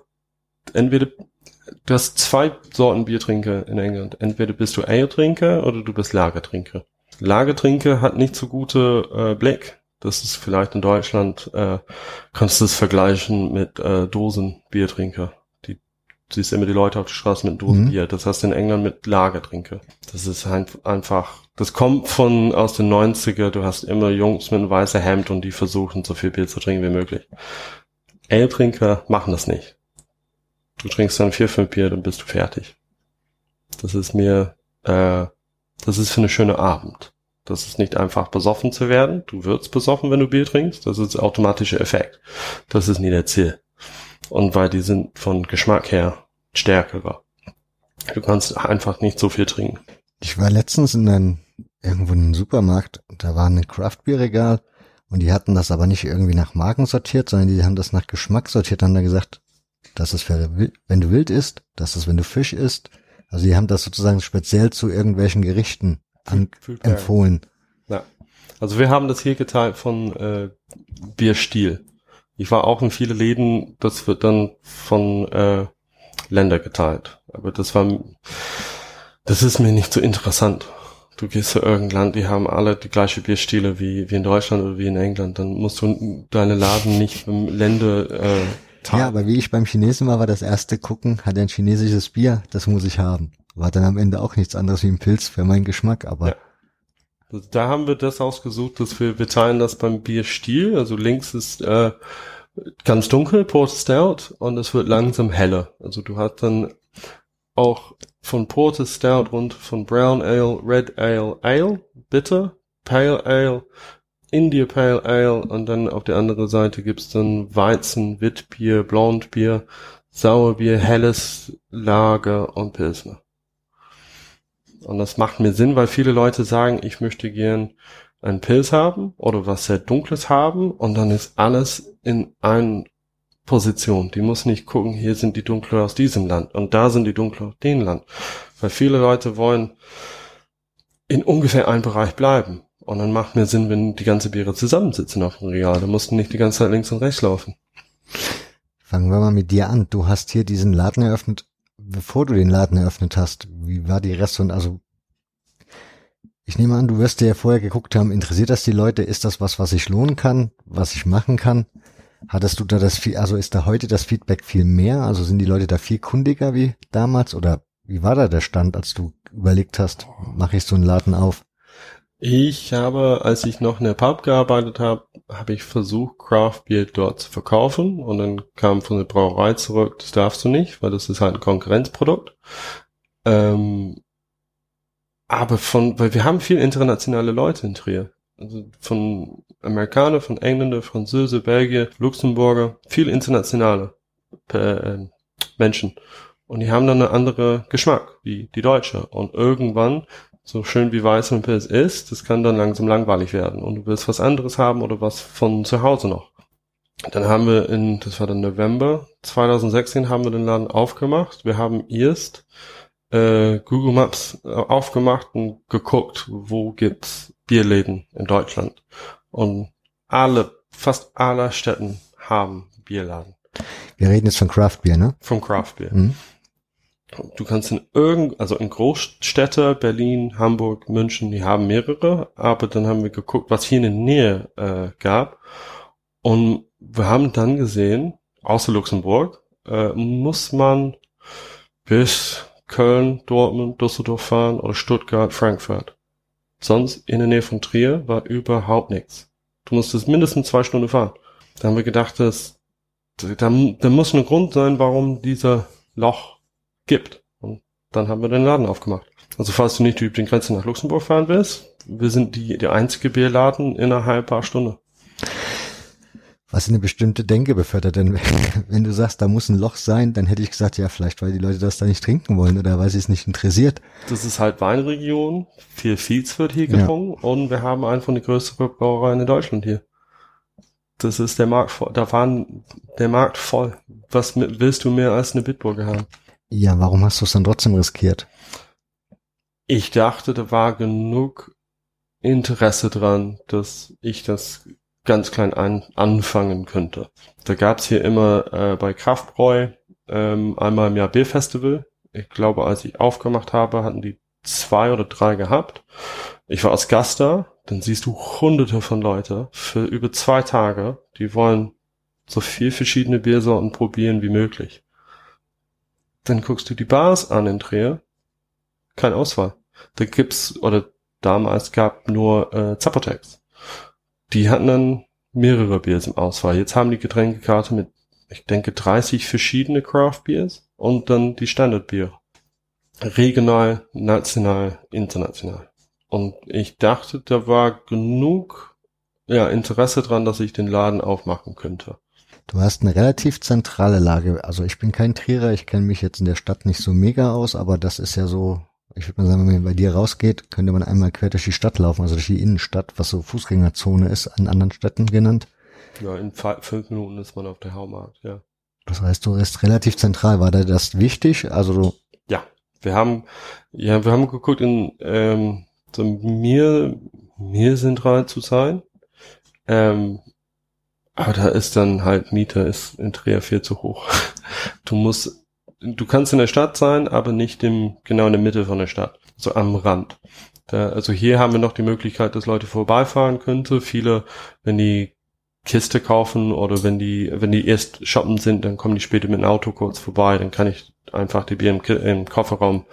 entweder, du hast zwei Sorten Biertrinker in England. Entweder bist du Ale-Trinker oder du bist Lagertrinker. Lagertrinker hat nicht so gute äh, Blick. Das ist vielleicht in Deutschland, äh, kannst du es vergleichen mit äh, Dosenbiertrinker. Die du siehst immer die Leute auf der Straße mit Dosenbier. Mhm. Das heißt in England mit Lagertrinker. Das ist ein, einfach, das kommt von aus den 90er. Du hast immer Jungs mit einem weißen Hemd und die versuchen so viel Bier zu trinken wie möglich. Ale-Trinker machen das nicht. Du trinkst dann vier, fünf Bier, dann bist du fertig. Das ist mir, äh, das ist für eine schöne Abend. Das ist nicht einfach besoffen zu werden. Du wirst besoffen, wenn du Bier trinkst. Das ist der automatische Effekt. Das ist nie der Ziel. Und weil die sind von Geschmack her stärkerer. Du kannst einfach nicht so viel trinken. Ich war letztens in einem, irgendwo in einem Supermarkt, da war ein Craftbierregal und die hatten das aber nicht irgendwie nach Marken sortiert, sondern die haben das nach Geschmack sortiert, haben da gesagt, das ist für, wenn du wild isst, das ist, wenn du Fisch isst. Also die haben das sozusagen speziell zu irgendwelchen Gerichten an, empfohlen. Ja. Also wir haben das hier geteilt von äh, Bierstil. Ich war auch in viele Läden, das wird dann von äh, Länder geteilt. Aber das war, das ist mir nicht so interessant. Du gehst zu irgendein Land, die haben alle die gleiche Bierstile wie, wie in Deutschland oder wie in England. Dann musst du deine Laden nicht im Länder äh, teilen. Ja, aber wie ich beim Chinesen war, war das erste gucken, hat er ein chinesisches Bier, das muss ich haben. War dann am Ende auch nichts anderes wie ein Pilz für meinen Geschmack, aber. Ja. Also da haben wir das ausgesucht, dass wir, wir teilen das beim Bierstil. Also links ist äh, ganz dunkel, Port Stout, und es wird langsam heller. Also du hast dann auch von Porter Stout und von Brown Ale, Red Ale, Ale, Bitter, Pale Ale, India Pale Ale und dann auf der anderen Seite gibt's dann Weizen, Witbier, Blondbier, Sauerbier, helles Lager und Pilsner. Und das macht mir Sinn, weil viele Leute sagen, ich möchte gern einen Pilz haben oder was sehr Dunkles haben und dann ist alles in einer Position. Die muss nicht gucken, hier sind die Dunkle aus diesem Land und da sind die Dunkle aus dem Land. Weil viele Leute wollen in ungefähr einem Bereich bleiben. Und dann macht mir Sinn, wenn die ganze Biere zusammensitzen auf dem Regal. Da mussten nicht die ganze Zeit links und rechts laufen. Fangen wir mal mit dir an. Du hast hier diesen Laden eröffnet bevor du den Laden eröffnet hast, wie war die Restaurant, also ich nehme an, du wirst dir ja vorher geguckt haben, interessiert das die Leute? Ist das was, was ich lohnen kann, was ich machen kann? Hattest du da das viel, also ist da heute das Feedback viel mehr? Also sind die Leute da viel kundiger wie damals oder wie war da der Stand, als du überlegt hast, mache ich so einen Laden auf? Ich habe, als ich noch in der Pub gearbeitet habe, habe ich versucht, Craft Beer dort zu verkaufen und dann kam von der Brauerei zurück, das darfst du nicht, weil das ist halt ein Konkurrenzprodukt. Ähm, aber von, weil wir haben viel internationale Leute in Trier. Also von Amerikaner, von Engländer, Französe, Belgier, Luxemburger, viel internationale äh, Menschen. Und die haben dann einen anderen Geschmack wie die Deutsche. Und irgendwann so schön wie Weiß und Pilz ist, das kann dann langsam langweilig werden und du willst was anderes haben oder was von zu Hause noch. Dann haben wir in, das war dann November 2016, haben wir den Laden aufgemacht. Wir haben erst äh, Google Maps äh, aufgemacht und geguckt, wo gibt's Bierläden in Deutschland. Und alle, fast alle Städten haben Bierladen. Wir reden jetzt von Craft Beer, ne? Vom Craft Beer. Mhm. du kannst in irgend, also in Großstädte, Berlin, Hamburg, München, die haben mehrere, aber dann haben wir geguckt, was hier in der Nähe äh, gab. Und wir haben dann gesehen, außer Luxemburg, äh, muss man bis Köln, Dortmund, Düsseldorf fahren oder Stuttgart, Frankfurt. Sonst in der Nähe von Trier war überhaupt nichts. Du musstest mindestens zwei Stunden fahren. Da haben wir gedacht, dass da, da muss ein Grund sein, warum dieser Loch gibt. Und dann haben wir den Laden aufgemacht. Also falls du nicht über den Grenze nach Luxemburg fahren willst, wir sind die, der einzige Bierladen innerhalb paar Stunden. Was eine bestimmte Denke befördert, denn (laughs) wenn du sagst, da muss ein Loch sein, dann hätte ich gesagt, ja, vielleicht weil die Leute das da nicht trinken wollen oder weil sie es nicht interessiert. Das ist halt Weinregion, viel Fields wird hier getrunken ja. und wir haben einen von den größten Brauereien in Deutschland hier. Das ist der Markt voll, da waren der Markt voll. Was willst du mehr als eine Bitburger haben? Ja, warum hast du es dann trotzdem riskiert? Ich dachte, da war genug Interesse dran, dass ich das ganz klein an, anfangen könnte. Da gab's hier immer äh, bei Kraftbräu ähm, einmal im Jahr Bierfestival. Ich glaube, als ich aufgemacht habe, hatten die zwei oder drei gehabt. Ich war als Gast da, dann siehst du hunderte von Leute für über zwei Tage, die wollen so viel verschiedene Biersorten probieren wie möglich. Dann guckst du die Bars an in Trier. Keine Auswahl. Da gibt's, oder damals gab nur äh, Zapotex. Die hatten dann mehrere Biers im Auswahl. Jetzt haben die Getränkekarte mit, ich denke, 30 verschiedene Craft Beers und dann die Standardbier. Regional, national, international. Und ich dachte, da war genug ja, Interesse dran, dass ich den Laden aufmachen könnte. Du hast eine relativ zentrale Lage. Also ich bin kein Trierer, ich kenne mich jetzt in der Stadt nicht so mega aus, aber das ist ja so, ich würde mal sagen, wenn man bei dir rausgeht, könnte man einmal quer durch die Stadt laufen, also durch die Innenstadt, was so Fußgängerzone ist, an anderen Städten genannt. Ja, in fünf Minuten ist man auf der Haumarkt, ja. Das heißt, du bist relativ zentral. War da das wichtig? Also du Ja, wir haben, ja, wir haben geguckt, in ähm, so mir, mir zentral zu sein. Ähm, aber da ist dann halt Miete ist in Trier viel zu hoch. (laughs) Du musst, du kannst in der Stadt sein, aber nicht im, genau in der Mitte von der Stadt. So am Rand. Da, also hier haben wir noch die Möglichkeit, dass Leute vorbeifahren könnte. Viele, wenn die Kiste kaufen oder wenn die, wenn die erst shoppen sind, dann kommen die später mit dem Auto kurz vorbei, dann kann ich einfach die Bier im, im Kofferraum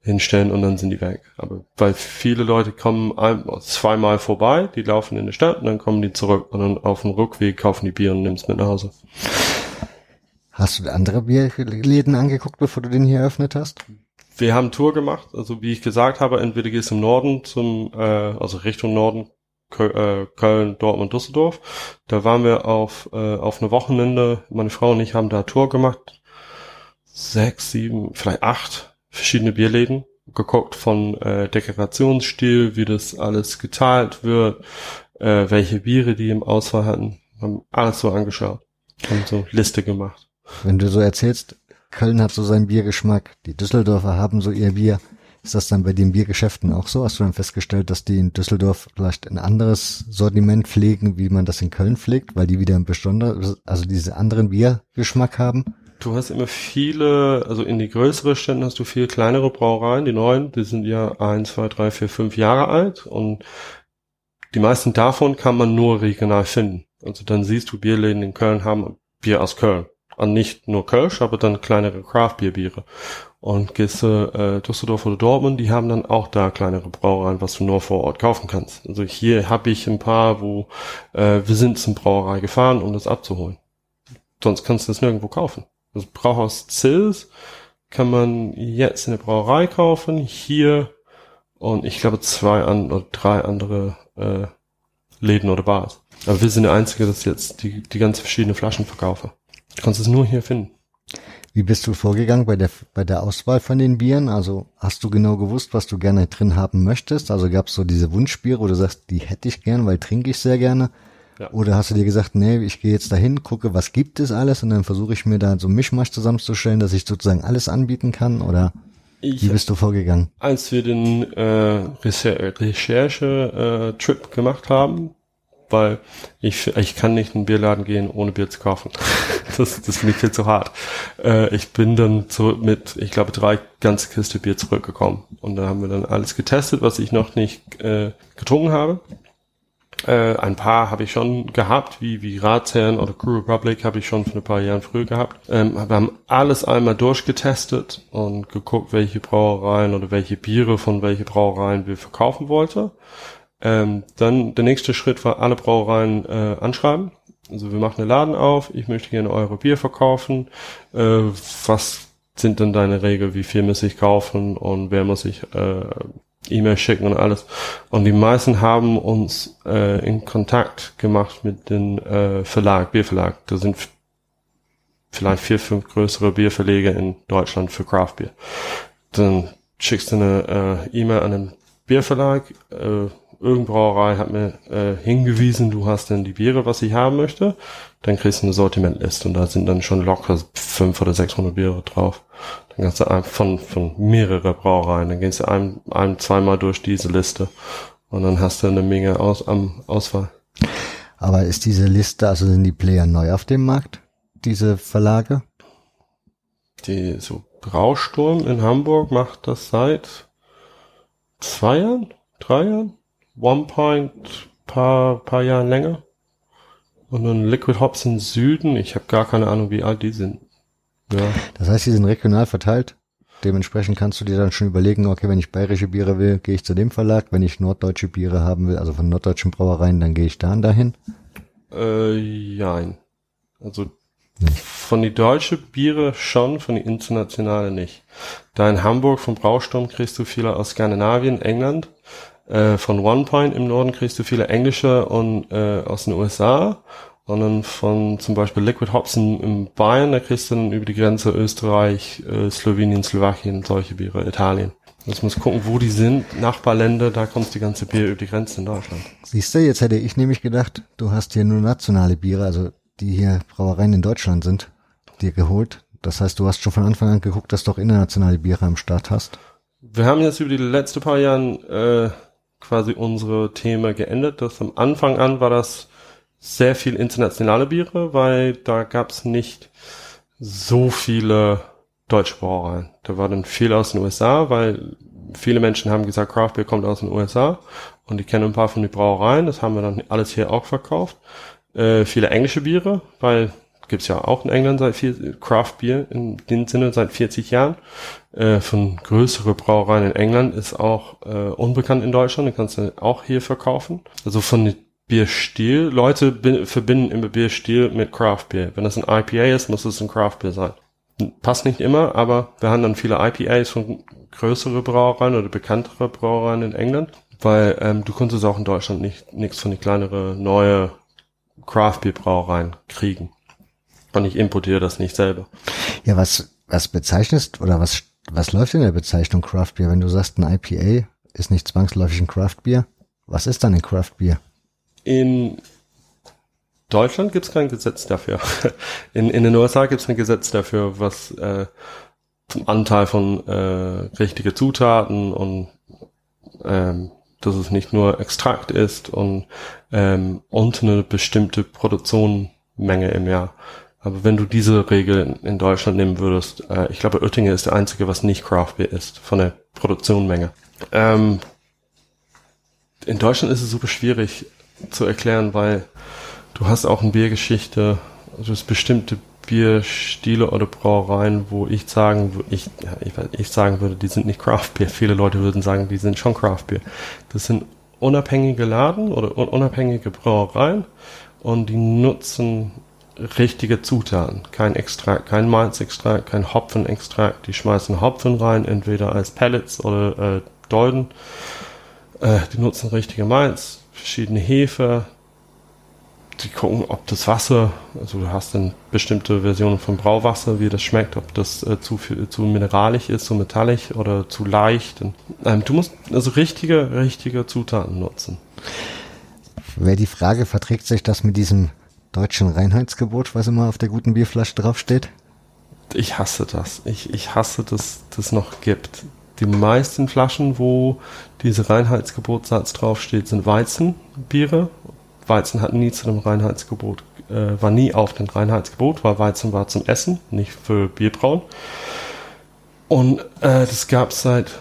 hinstellen und dann sind die weg. Aber weil viele Leute kommen ein, zweimal vorbei, die laufen in die Stadt und dann kommen die zurück und dann auf dem Rückweg kaufen die Bier und nehmen es mit nach Hause. Hast du andere Bierläden angeguckt, bevor du den hier eröffnet hast? Wir haben Tour gemacht, also wie ich gesagt habe, entweder gehst du im Norden zum, äh, also Richtung Norden, äh, Köln, Dortmund, Düsseldorf. Da waren wir auf, äh, auf eine Wochenende. Meine Frau und ich haben da Tour gemacht. Sechs, sieben, vielleicht acht verschiedene Bierläden geguckt von äh, Dekorationsstil, wie das alles geteilt wird, äh, welche Biere die im Auswahl hatten. Haben alles so angeschaut. Haben so Liste gemacht. Wenn du so erzählst, Köln hat so seinen Biergeschmack, die Düsseldorfer haben so ihr Bier. Ist das dann bei den Biergeschäften auch so? Hast du dann festgestellt, dass die in Düsseldorf vielleicht ein anderes Sortiment pflegen, wie man das in Köln pflegt, weil die wieder ein besonderes, also diese anderen Biergeschmack haben? Du hast immer viele, also in die größeren Städten hast du viel kleinere Brauereien, die neuen, die sind ja ein, zwei, drei, vier, fünf Jahre alt und die meisten davon kann man nur regional finden. Also dann siehst du Bierläden in Köln haben Bier aus Köln. Und nicht nur Kölsch, aber dann kleinere Craft-Bier-Biere. Und gehst äh, Düsseldorf oder Dortmund, die haben dann auch da kleinere Brauereien, was du nur vor Ort kaufen kannst. Also hier habe ich ein paar, wo äh, wir sind zum Brauerei gefahren, um das abzuholen. Sonst kannst du das nirgendwo kaufen. Das Brauhaus Zils kann man jetzt in der Brauerei kaufen, hier und ich glaube zwei an, oder drei andere äh, Läden oder Bars. Aber wir sind der Einzige, das jetzt die, die ganz verschiedenen Flaschen verkaufe. Du kannst es nur hier finden. Wie bist du vorgegangen bei der, bei der Auswahl von den Bieren? Also hast du genau gewusst, was du gerne drin haben möchtest? Also gab es so diese Wunschbiere, wo du sagst, die hätte ich gern, weil trinke ich sehr gerne? Ja. Oder hast du dir gesagt, nee, ich gehe jetzt dahin, gucke, was gibt es alles und dann versuche ich mir da so Mischmasch zusammenzustellen, dass ich sozusagen alles anbieten kann? Oder ich, wie bist du vorgegangen? Als wir den äh, Recherche-Trip äh, gemacht haben, weil ich, ich kann nicht in den Bierladen gehen, ohne Bier zu kaufen. (laughs) das, das finde ich viel zu hart. Äh, ich bin dann zurück mit, ich glaube, drei ganze Kiste Bier zurückgekommen. Und da haben wir dann alles getestet, was ich noch nicht äh, getrunken habe. Äh, ein paar habe ich schon gehabt, wie, wie Ratsherren oder Crew Republic habe ich schon vor ein paar Jahren früher gehabt. Ähm, wir haben alles einmal durchgetestet und geguckt, welche Brauereien oder welche Biere von welche Brauereien wir verkaufen wollten. Ähm, dann der nächste Schritt war alle Brauereien äh, anschreiben. Also wir machen einen Laden auf, ich möchte gerne eure Bier verkaufen. Äh, was sind denn deine Regeln? Wie viel muss ich kaufen und wer muss ich äh, E-Mail schicken und alles. Und die meisten haben uns äh, in Kontakt gemacht mit dem äh, Verlag, Bierverlag. Da sind vielleicht vier, fünf größere Bierverleger in Deutschland für Craftbier. Dann schickst du eine äh, E-Mail an den Bierverlag, äh, irgendeine Brauerei hat mir äh, hingewiesen, du hast denn die Biere, was ich haben möchte, dann kriegst du eine Sortimentliste und da sind dann schon locker fünf oder 600 Biere drauf. Dann kannst du von, von mehrere Brauereien, dann gehst du ein, ein, zweimal durch diese Liste und dann hast du eine Menge aus, am Auswahl. Aber ist diese Liste, also sind die Player neu auf dem Markt, diese Verlage? Die, so Brausturm in Hamburg macht das seit zwei Jahren, drei Jahren? One Point paar, paar Jahren länger. Und dann Liquid Hops im Süden. Ich habe gar keine Ahnung, wie alt die sind. Ja. Das heißt, die sind regional verteilt. Dementsprechend kannst du dir dann schon überlegen, okay, wenn ich bayerische Biere will, gehe ich zu dem Verlag. Wenn ich norddeutsche Biere haben will, also von norddeutschen Brauereien, dann gehe ich da und dahin. Äh, jein. Also nicht. von die deutsche Biere schon, von die internationale nicht. Da in Hamburg vom Brausturm kriegst du viele aus Skandinavien, England. Äh, von One Point im Norden kriegst du viele englische und äh, aus den USA. Und dann von zum Beispiel Liquid Hops in, in Bayern, da kriegst du dann über die Grenze Österreich, äh, Slowenien, Slowakien, solche Biere, Italien. Jetzt muss gucken, wo die sind, Nachbarländer, da kommt die ganze Bier über die Grenze in Deutschland. Siehst du, jetzt hätte ich nämlich gedacht, du hast hier nur nationale Biere, also die hier Brauereien in Deutschland sind, dir geholt. Das heißt, du hast schon von Anfang an geguckt, dass du auch internationale Biere am Start hast. Wir haben jetzt über die letzten paar Jahren äh, quasi unsere Themen geändert. Das am Anfang an war das sehr viel internationale Biere, weil da gab's nicht so viele deutsche Brauereien. Da war dann viel aus den USA, weil viele Menschen haben gesagt, Craft Beer kommt aus den USA und die kennen ein paar von den Brauereien. Das haben wir dann alles hier auch verkauft. Äh, viele englische Biere, weil gibt's ja auch in England seit vier, Craft Beer in dem Sinne seit 40 Jahren. Äh, von größere Brauereien in England ist auch äh, unbekannt in Deutschland. Die kannst du auch hier verkaufen. Also von Bierstil. Leute verbinden immer Bierstil mit Craft Beer. Wenn das ein IPA ist, muss es ein Craft Beer sein. Passt nicht immer, aber wir haben dann viele IPAs von größere Brauereien oder bekanntere Brauereien in England, weil ähm, du konntest auch in Deutschland nicht nichts von die kleinere neue Craft Beer Brauereien kriegen. Und ich importiere das nicht selber. Ja, was, was bezeichnest oder was, was läuft in der Bezeichnung Craft Beer? Wenn du sagst, ein IPA ist nicht zwangsläufig ein Craft Beer, was ist dann ein Craft Beer? In Deutschland gibt es kein Gesetz dafür. (laughs) In, in den USA gibt es ein Gesetz dafür, was äh, zum Anteil von äh, richtige Zutaten und ähm, dass es nicht nur Extrakt ist und ähm, und eine bestimmte Produktionmenge im Jahr. Aber wenn du diese Regel in Deutschland nehmen würdest, äh, ich glaube, Oettinger ist der einzige, was nicht Craft Beer ist, von der Produktionmenge. Ähm, in Deutschland ist es super schwierig zu erklären, weil du hast auch eine Biergeschichte, also es bestimmte Bierstile oder Brauereien, wo ich sagen, ich, ich, ich sagen würde, die sind nicht Craft Beer. Viele Leute würden sagen, die sind schon Craft Beer. Das sind unabhängige Laden oder unabhängige Brauereien und die nutzen richtige Zutaten. Kein Extrakt, kein Malzextrakt, kein Hopfenextrakt. Die schmeißen Hopfen rein, entweder als Pellets oder äh, Dolden. Äh, die nutzen richtige Malz, verschiedene Hefe. Die gucken, ob das Wasser, also du hast dann bestimmte Versionen von Brauwasser, wie das schmeckt, ob das äh, zu, zu mineralisch ist, zu metallisch oder zu leicht. Und, ähm, du musst also richtige, richtige Zutaten nutzen. Wäre die Frage, verträgt sich das mit diesem deutschen Reinheitsgebot, was immer auf der guten Bierflasche draufsteht? Ich hasse das. Ich, ich hasse, dass das noch gibt. Die meisten Flaschen, wo diese Reinheitsgebotssatz draufsteht, sind Weizenbiere, Weizen hat nie zu dem Reinheitsgebot, äh, war nie auf dem Reinheitsgebot, weil Weizen war zum Essen, nicht für Bierbrauen. Und äh, das gab es seit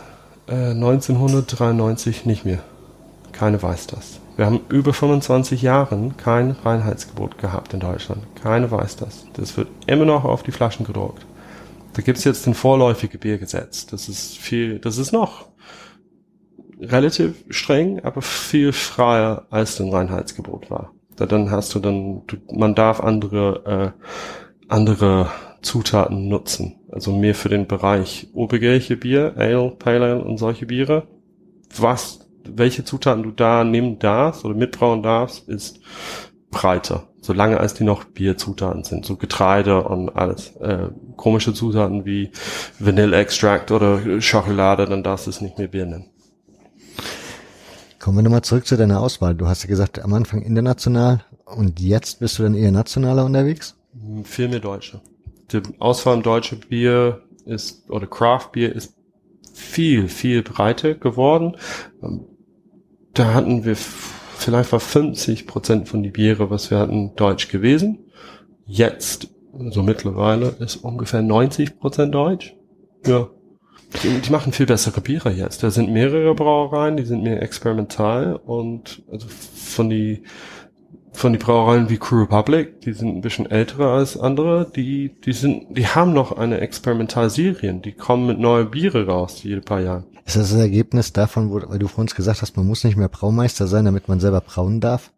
äh, 1993 nicht mehr. Keine weiß das. Wir haben über 25 Jahren kein Reinheitsgebot gehabt in Deutschland. Keine weiß das. Das wird immer noch auf die Flaschen gedruckt. Da gibt's jetzt den vorläufige Biergesetz. Das ist viel, das ist noch relativ streng, aber viel freier als ein Reinheitsgebot war. Da dann hast du dann, du, man darf andere, äh, andere Zutaten nutzen. Also mehr für den Bereich obergärige Bier, Ale, Pale Ale und solche Biere. Was, welche Zutaten du da nehmen darfst oder mitbrauen darfst, ist breiter. Solange als die noch Bierzutaten sind. So Getreide und alles. Äh, komische Zutaten wie Vanille Extract oder Schokolade, dann darfst du es nicht mehr Bier nennen. Kommen wir nochmal zurück zu deiner Auswahl. Du hast ja gesagt, am Anfang international und jetzt bist du dann eher nationaler unterwegs? Viel mehr Deutsche. Die Auswahl im deutsche Bier ist, oder Craft Bier ist viel, viel breiter geworden. Da hatten wir vielleicht war 50 Prozent von die Biere, was wir hatten, deutsch gewesen. Jetzt, so also mittlerweile, ist ungefähr 90 Prozent deutsch. Ja, die, die, machen viel bessere Biere jetzt. Da sind mehrere Brauereien, die sind mehr experimental und also von die von die Brauereien wie Crew Republic, die sind ein bisschen älter als andere, die die sind die haben noch eine Experimentalserien, die kommen mit neuen Biere raus jede paar Jahre. Ist das das Ergebnis davon, wo, weil du vorhin gesagt hast, man muss nicht mehr Braumeister sein, damit man selber brauen darf?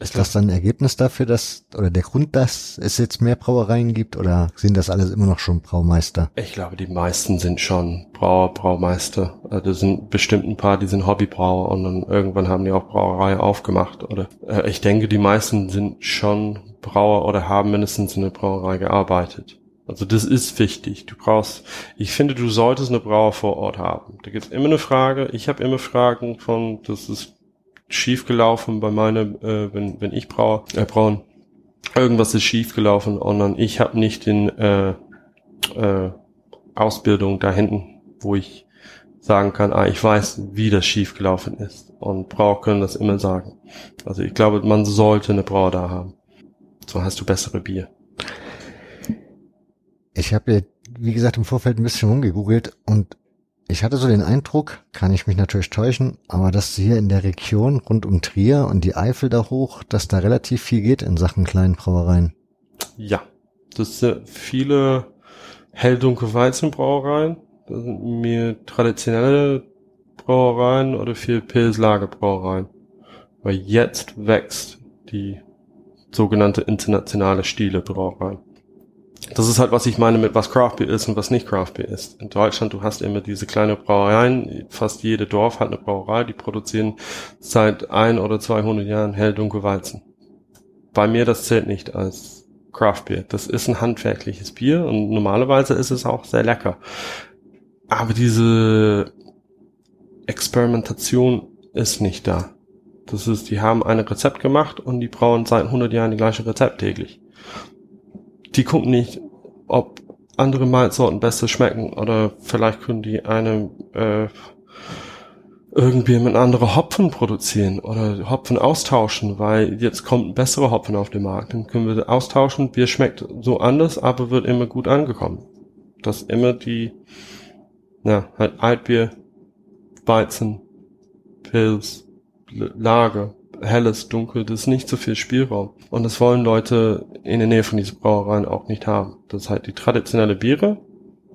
Ist das dann ein Ergebnis dafür, dass, oder der Grund, dass es jetzt mehr Brauereien gibt, oder sind das alles immer noch schon Braumeister? Ich glaube, die meisten sind schon Brauer, Braumeister. Also sind bestimmt ein paar, die sind Hobbybrauer und dann irgendwann haben die auch Brauerei aufgemacht, oder? Äh, ich denke, die meisten sind schon Brauer oder haben mindestens in der Brauerei gearbeitet. Also das ist wichtig. Du brauchst, ich finde, du solltest eine Brauer vor Ort haben. Da gibt es immer eine Frage. Ich habe immer Fragen von, das ist schief gelaufen bei meiner, äh, wenn, wenn ich brauche, äh, brauen. Irgendwas ist schief gelaufen und dann ich habe nicht den äh, äh, Ausbildung da hinten, wo ich sagen kann, ah, ich weiß, wie das schief gelaufen ist. Und Brauer können das immer sagen. Also ich glaube, man sollte eine Brauer da haben. So hast du bessere Bier. Ich habe, wie gesagt, im Vorfeld ein bisschen rumgegoogelt und ich hatte so den Eindruck, kann ich mich natürlich täuschen, aber dass hier in der Region rund um Trier und die Eifel da hoch, dass da relativ viel geht in Sachen kleinen Brauereien. Ja, das sind viele hell-dunkle Weizenbrauereien. Das sind mir traditionelle Brauereien oder viel Pilslagerbrauereien. Weil jetzt wächst die sogenannte internationale Stile Brauerei das ist halt, was ich meine mit was Craft Beer ist und was nicht Craft Beer ist. In Deutschland, du hast immer diese kleine Brauereien, fast jede Dorf hat eine Brauerei, die produzieren seit ein oder 200 Jahren hell dunkel Weizen. Bei mir, das zählt nicht als Craft Beer. Das ist ein handwerkliches Bier und normalerweise ist es auch sehr lecker. Aber diese Experimentation ist nicht da. Das ist, die haben ein Rezept gemacht und die brauen seit 100 Jahren die gleiche Rezept täglich die gucken nicht, ob andere Malzsorten besser schmecken oder vielleicht können die eine äh, irgendwie mit andere Hopfen produzieren oder Hopfen austauschen, weil jetzt kommt bessere Hopfen auf den Markt. Dann können wir austauschen. Bier schmeckt so anders, aber wird immer gut angekommen. Das immer die, ja, halt Altbier, Weizen, Pilz, Lager, helles, dunkel, das ist nicht so viel Spielraum. Und das wollen Leute in der Nähe von diesen Brauereien auch nicht haben. Das ist halt die traditionelle Biere,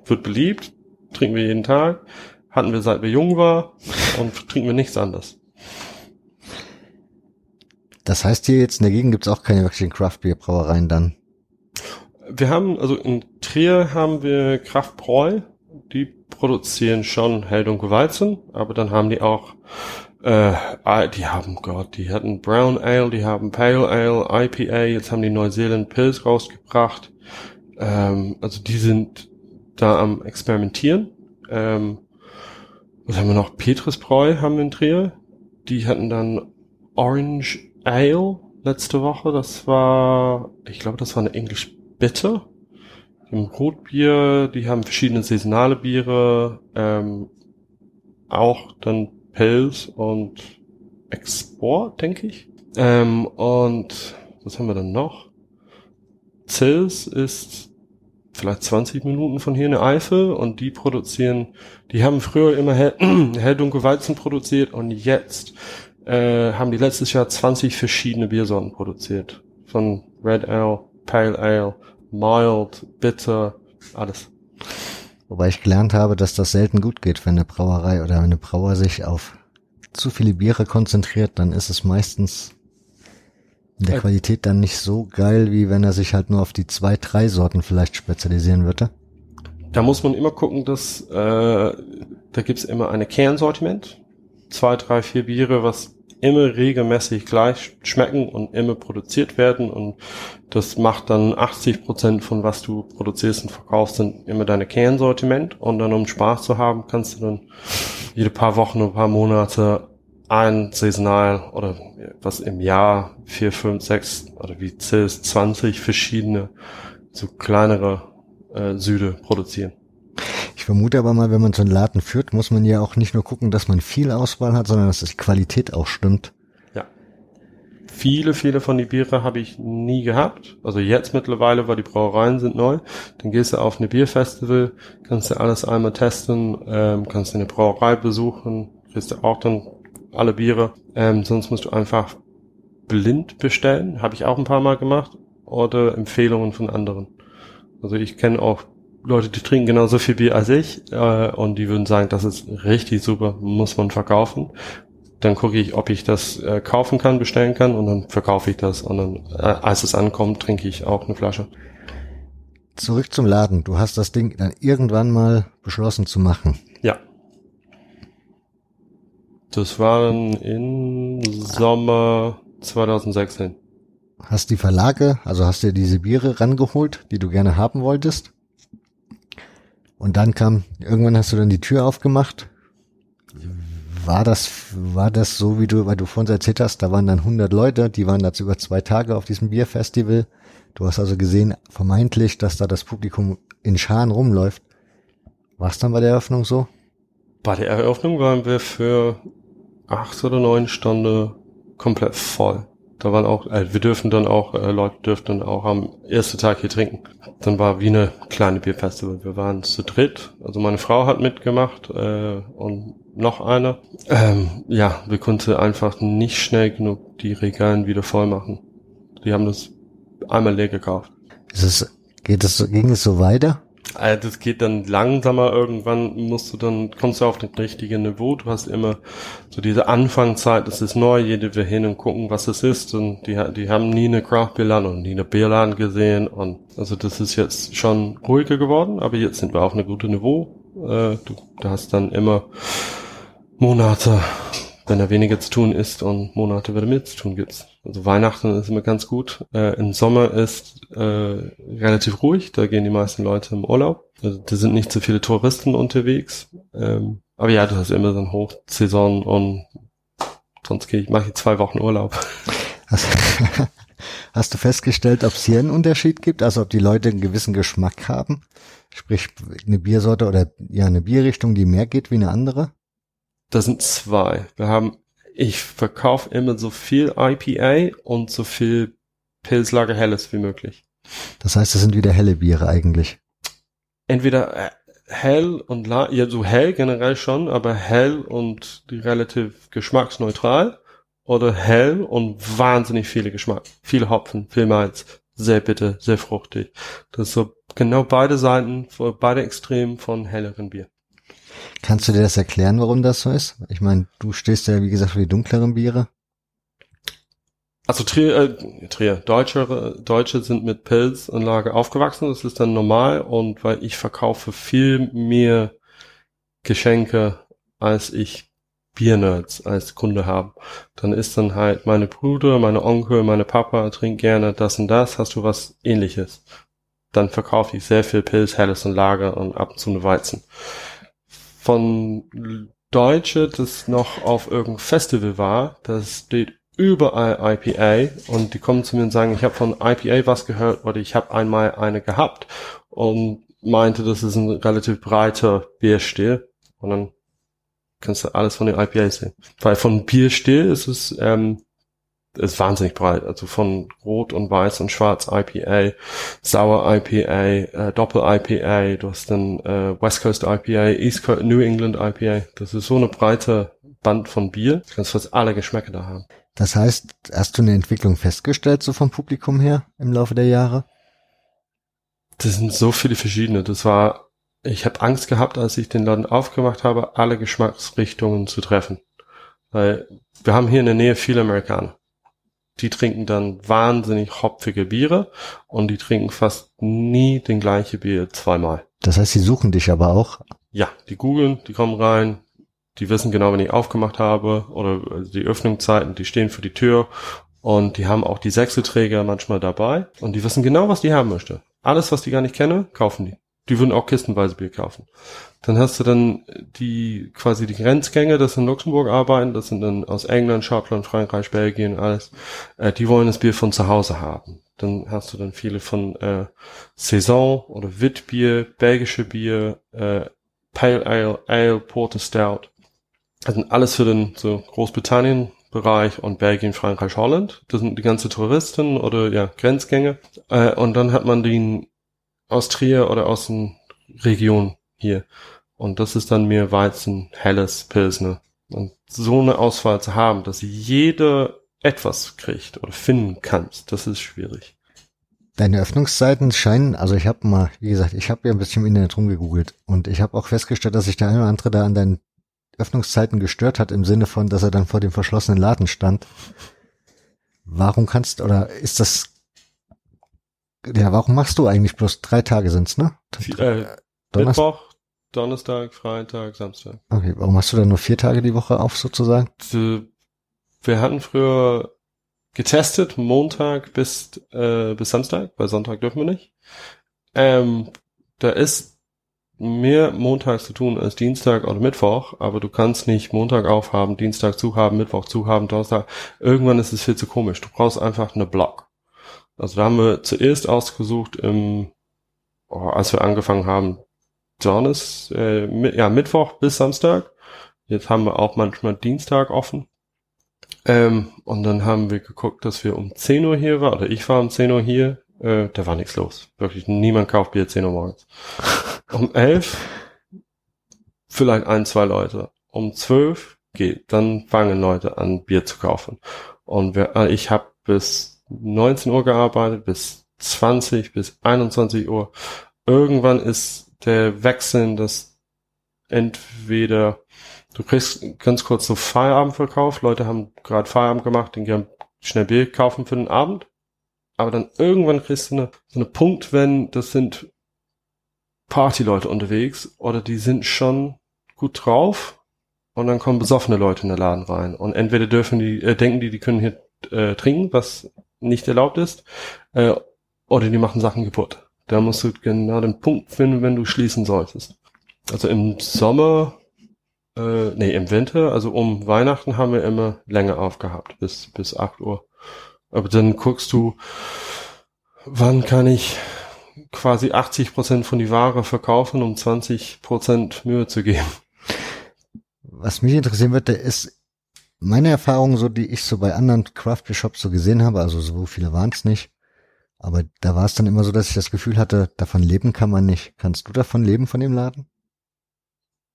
wird beliebt, trinken wir jeden Tag, hatten wir seit wir jung waren und trinken wir nichts anderes. Das heißt hier jetzt in der Gegend gibt es auch keine wirklichen Craft-Bier-Brauereien dann? Wir haben, also in Trier haben wir Kraftbräu, die produzieren schon Hell und Weizen, aber dann haben die auch äh, die haben Gott, die hatten Brown Ale, die haben Pale Ale, IPA, jetzt haben die Neuseeland Pills rausgebracht. Ähm, also die sind da am experimentieren. Ähm, was haben wir noch? Petrusbräu haben wir in Trier. Die hatten dann Orange Ale letzte Woche. Das war, ich glaube, das war eine English Bitter. Im Rotbier, die haben verschiedene saisonale Biere, ähm, auch dann Pels und Export, denke ich. Ähm, und was haben wir dann noch? Zils ist vielleicht 20 Minuten von hier in der Eifel und die produzieren, die haben früher immer hell, (clears throat) hell dunkel Weizen produziert und jetzt äh, haben die letztes Jahr 20 verschiedene Biersorten produziert. Von Red Ale, Pale Ale, Mild, Bitter, alles. Wobei ich gelernt habe, dass das selten gut geht, wenn eine Brauerei oder eine Brauer sich auf zu viele Biere konzentriert, dann ist es meistens in der Qualität dann nicht so geil, wie wenn er sich halt nur auf die zwei, drei Sorten vielleicht spezialisieren würde. Da muss man immer gucken, dass äh, da gibt's immer eine Kernsortiment. Zwei, drei, vier Biere, was immer regelmäßig gleich schmecken und immer produziert werden und das macht dann 80 Prozent von was du produzierst und verkaufst sind immer deine Kernsortiment und dann um Spaß zu haben kannst du dann jede paar Wochen ein paar Monate ein saisonal oder was im Jahr vier, fünf, sechs oder wie zählst 20 verschiedene so kleinere äh, Süde produzieren. Vermute aber mal, wenn man so einen Laden führt, muss man ja auch nicht nur gucken, dass man viel Auswahl hat, sondern dass die Qualität auch stimmt. Ja. Viele, viele von die Biere habe ich nie gehabt. Also jetzt mittlerweile, weil die Brauereien sind neu. Dann gehst du auf eine Bierfestival, kannst du alles einmal testen, ähm, kannst du eine Brauerei besuchen, kriegst du auch dann alle Biere. Ähm, sonst musst du einfach blind bestellen. Habe ich auch ein paar Mal gemacht. Oder Empfehlungen von anderen. Also ich kenne auch Leute, die trinken genauso viel Bier als ich äh, und die würden sagen, das ist richtig super, muss man verkaufen. Dann gucke ich, ob ich das äh, kaufen kann, bestellen kann und dann verkaufe ich das und dann, äh, als es ankommt, trinke ich auch eine Flasche. Zurück zum Laden. Du hast das Ding dann irgendwann mal beschlossen zu machen. Ja. Das war dann im Sommer 2016. Hast die Verlage, also hast dir diese Biere rangeholt, die du gerne haben wolltest? Und dann kam, irgendwann hast du dann die Tür aufgemacht. War das, war das so, wie du, weil du vorhin erzählt hast, da waren dann 100 Leute, die waren dazu über zwei Tage auf diesem Bierfestival. Du hast also gesehen, vermeintlich, dass da das Publikum in Scharen rumläuft. War es dann bei der Eröffnung so? Bei der Eröffnung waren wir für acht oder neun Stunden komplett voll. Da waren auch, äh, wir dürfen dann auch, äh, Leute dürften dann auch am ersten Tag hier trinken. Dann war wie eine kleine Bierfestival. Wir waren zu dritt. Also meine Frau hat mitgemacht äh, und noch einer. Ähm, ja, wir konnten einfach nicht schnell genug die Regalen wieder voll machen. Die haben das einmal leer gekauft. Ist es, geht es, ging es so weiter? Also das geht dann langsamer. Irgendwann musst du dann, kommst du auf das richtige Niveau. Du hast immer so diese Anfangszeit, das ist neu, jede will hin und gucken, was es ist. Und die, die haben nie eine Craft Bierladen und nie eine Bierladen gesehen. Und also das ist jetzt schon ruhiger geworden, aber jetzt sind wir auf einem guten Niveau. Äh, du, du hast dann immer Monate, wenn da weniger zu tun ist und Monate, da mehr zu tun gibt. Also Weihnachten ist immer ganz gut. Äh, Im Sommer ist äh, relativ ruhig, da gehen die meisten Leute im Urlaub. Also da sind nicht so viele Touristen unterwegs. Ähm, aber ja, du hast immer so eine Hochsaison und sonst gehe ich, mache ich zwei Wochen Urlaub. Hast, (laughs) hast du festgestellt, ob es hier einen Unterschied gibt, also ob die Leute einen gewissen Geschmack haben? Sprich, eine Biersorte oder ja, eine Bierrichtung, die mehr geht wie eine andere? Das sind zwei. Wir haben, ich verkaufe immer so viel IPA und so viel Pilslager Helles wie möglich. Das heißt, das sind wieder helle Biere eigentlich. Entweder äh, hell und la ja so hell generell schon, aber hell und die relativ geschmacksneutral oder hell und wahnsinnig viele Geschmack, viel Hopfen, viel Malz, sehr bitter, sehr fruchtig. Das ist so genau beide Seiten, beide Extremen von helleren Bier. Kannst du dir das erklären, warum das so ist? Ich meine, du stehst ja, wie gesagt, für die dunkleren Biere. Also Trier, äh, Trier, Deutsche, Deutsche sind mit Pilzanlage aufgewachsen, das ist dann normal und weil ich verkaufe viel mehr Geschenke, als ich Biernerds als Kunde haben. Dann ist dann halt meine Brüder, meine Onkel, meine Papa trinken gerne das und das, hast du was ähnliches. Dann verkaufe ich sehr viel Pilz, Helles und Lager und ab und zu eine Weizen. Von Deutsche, das noch auf irgendeinem Festival war, das steht überall IPA und die kommen zu mir und sagen, ich habe von IPA was gehört oder ich habe einmal eine gehabt und meinte, das ist ein relativ breiter Bierstil und dann kannst du alles von den IPA sehen. Weil von Bierstil ist es, ähm, ist wahnsinnig breit. Also von Rot und Weiß und Schwarz IPA, Sauer IPA, äh, Doppel IPA, du hast dann äh, West Coast IPA, East Coast, New England IPA. Das ist so eine breite Band von Bier. Du kannst fast alle Geschmäcker da haben. Das heißt, hast du eine Entwicklung festgestellt, so vom Publikum her im Laufe der Jahre? Das sind so viele verschiedene. Das war, ich habe Angst gehabt, als ich den Laden aufgemacht habe, alle Geschmacksrichtungen zu treffen. Weil wir haben hier in der Nähe viele Amerikaner. Die trinken dann wahnsinnig hopfige Biere und die trinken fast nie den gleiche Bier zweimal. Das heißt, sie suchen dich aber auch. Ja, die googeln, die kommen rein, die wissen genau, wenn ich aufgemacht habe oder die Öffnungszeiten, die stehen für die Tür und die haben auch die Sechselträger manchmal dabei und die wissen genau, was die haben möchte. Alles, was die gar nicht kenne, kaufen die. Die würden auch kistenweise Bier kaufen. Dann hast du dann die quasi die Grenzgänge, das in Luxemburg arbeiten, das sind dann aus England, Schottland, Frankreich, Belgien, alles. Äh, die wollen das Bier von zu Hause haben. Dann hast du dann viele von äh, Saison oder Witbier, belgische Bier, äh, Pale Ale, Ale, Porter Stout. Das sind alles für den so Großbritannien Bereich und Belgien, Frankreich, Holland. Das sind die ganze Touristen oder ja Grenzgänge. Äh, und dann hat man den aus Trier oder aus den Regionen hier. Und das ist dann mehr Weizen, helles Pilsner. Und so eine Auswahl zu haben, dass jeder etwas kriegt oder finden kannst, das ist schwierig. Deine Öffnungszeiten scheinen, also ich habe mal, wie gesagt, ich habe ja ein bisschen im Internet rumgegoogelt und ich habe auch festgestellt, dass sich der eine oder andere da an deinen Öffnungszeiten gestört hat, im Sinne von, dass er dann vor dem verschlossenen Laden stand. Warum kannst, oder ist das, ja, warum machst du eigentlich bloß drei Tage sind's, ne? Äh, Mittwoch, Donnerstag, Freitag, Samstag. Okay, warum hast du dann nur vier Tage die Woche auf sozusagen? Wir hatten früher getestet, Montag bis, äh, bis Samstag, weil Sonntag dürfen wir nicht. Ähm, da ist mehr Montag zu tun als Dienstag oder Mittwoch, aber du kannst nicht Montag aufhaben, Dienstag zuhaben, Mittwoch zuhaben, Donnerstag. Irgendwann ist es viel zu komisch. Du brauchst einfach eine Block. Also da haben wir zuerst ausgesucht, im, oh, als wir angefangen haben, Donnerstag, äh, ja, Mittwoch bis Samstag. Jetzt haben wir auch manchmal Dienstag offen. Ähm, und dann haben wir geguckt, dass wir um 10 Uhr hier waren, oder ich war um 10 Uhr hier, äh, da war nichts los. Wirklich, niemand kauft Bier 10 Uhr morgens. (laughs) Um 11 vielleicht ein, zwei Leute. Um 12 geht, dann fangen Leute an, Bier zu kaufen. Und wir, äh, ich habe bis 19 Uhr gearbeitet, bis 20, bis 21 Uhr. Irgendwann ist der Wechsel, dass entweder du kriegst ganz kurz so Feierabendverkauf, Leute haben gerade Feierabend gemacht, den gern schnell Bier kaufen für den Abend. Aber dann irgendwann kriegst du eine, so eine Punkt, wenn das sind Partyleute unterwegs oder die sind schon gut drauf und dann kommen besoffene Leute in den Laden rein und entweder dürfen die, äh, denken die, die können hier äh, trinken, was nicht erlaubt ist, äh, oder die machen Sachen kaputt. Da musst du genau den Punkt finden, wenn du schließen solltest. Also im Sommer, äh, nee, im Winter, also um Weihnachten haben wir immer länger aufgehabt, bis, bis acht Uhr. Aber dann guckst du, wann kann ich quasi 80 Prozent von die Ware verkaufen, um 20 Prozent Mühe zu geben. Was mich interessieren würde, ist meine Erfahrung, so die ich so bei anderen Craft Shops so gesehen habe, also so viele waren es nicht, aber da war es dann immer so, dass ich das Gefühl hatte, davon leben kann man nicht. Kannst du davon leben von dem Laden?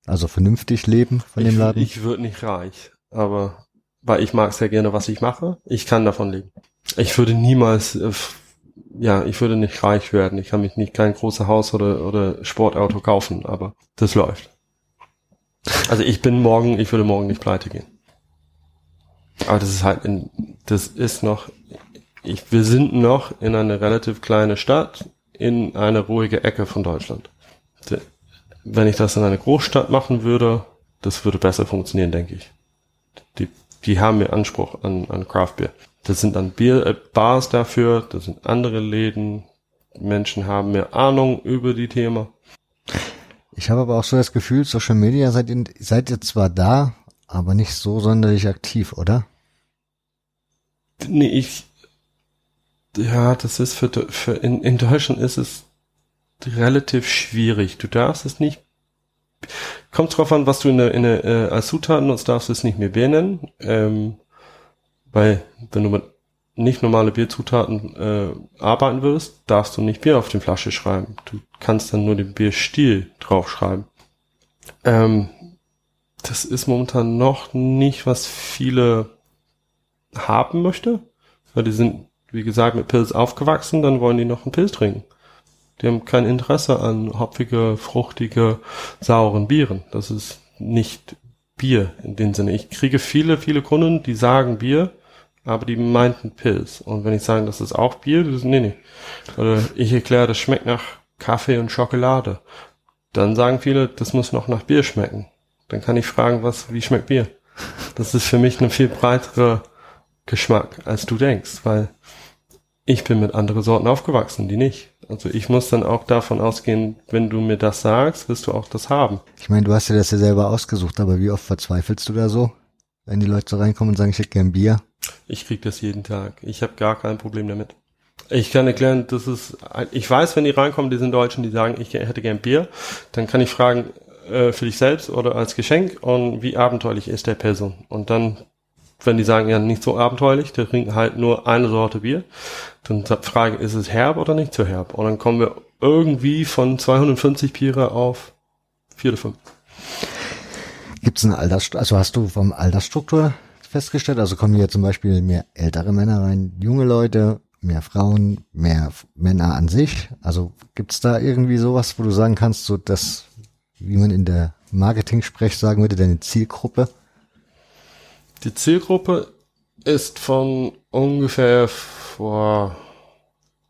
Also vernünftig leben von ich, dem Laden? Ich würde nicht reich, aber weil ich mag sehr gerne, was ich mache. Ich kann davon leben. Ich würde niemals, äh, ja, ich würde nicht reich werden. Ich kann mich nicht kein großes Haus oder, oder Sportauto kaufen, aber das läuft. Also ich bin morgen, ich würde morgen nicht pleite gehen. Aber das ist halt in, das ist noch, ich, wir sind noch in einer relativ kleine Stadt in eine ruhige Ecke von Deutschland. Wenn ich das in eine Großstadt machen würde, das würde besser funktionieren, denke ich. Die, die haben mehr Anspruch an, an Craft Beer. Das sind dann Bier, äh, Bars dafür, das sind andere Läden. Menschen haben mehr Ahnung über die Thema. Ich habe aber auch so das Gefühl, Social Media seid ihr, seid ihr zwar da, aber nicht so sonderlich aktiv, oder? Nee, ich, ja, das ist für, für in, in Deutschland ist es relativ schwierig. Du darfst es nicht, kommt drauf an, was du in der, in der, äh, als Zutaten nutzt, darfst du es nicht mehr benennen, ähm, weil, wenn du mit nicht normale Bierzutaten äh, arbeiten würdest, darfst du nicht Bier auf die Flasche schreiben. Du kannst dann nur den Bierstil draufschreiben. Ähm, das ist momentan noch nicht, was viele haben möchte, weil die sind, wie gesagt, mit Pilz aufgewachsen, dann wollen die noch einen Pilz trinken. Die haben kein Interesse an hopfige, fruchtige, sauren Bieren. Das ist nicht Bier in dem Sinne. Ich kriege viele, viele Kunden, die sagen Bier, aber die meinten Pilz. Und wenn ich sage, das ist auch Bier, das ist, nee, nee. Oder ich erkläre, das schmeckt nach Kaffee und Schokolade. Dann sagen viele, das muss noch nach Bier schmecken. Dann kann ich fragen, was, wie schmeckt Bier? Das ist für mich ein viel breiterer Geschmack, als du denkst, weil ich bin mit anderen Sorten aufgewachsen, die nicht. Also ich muss dann auch davon ausgehen, wenn du mir das sagst, wirst du auch das haben. Ich meine, du hast dir das ja selber ausgesucht, aber wie oft verzweifelst du da so, wenn die Leute so reinkommen und sagen, ich hätte gern Bier? Ich krieg das jeden Tag. Ich habe gar kein Problem damit. Ich kann erklären, das ist, ich weiß, wenn die reinkommen, die sind Deutschen, die sagen, ich hätte gern Bier, dann kann ich fragen, äh, für dich selbst oder als Geschenk und wie abenteuerlich ist der Person. Und dann, wenn die sagen, ja, nicht so abenteuerlich, der trinken halt nur eine Sorte Bier, dann frage, ist es herb oder nicht zu herb? Und dann kommen wir irgendwie von 250 Biere auf vier oder fünf. Gibt es eine Altersstruktur, also hast du vom Altersstruktur festgestellt? Also kommen hier zum Beispiel mehr ältere Männer rein, junge Leute, mehr Frauen, mehr Männer an sich? Also gibt's da irgendwie sowas, wo du sagen kannst, so das, wie man in der Marketing-Sprech sagen würde, deine Zielgruppe? Die Zielgruppe ist von ungefähr vor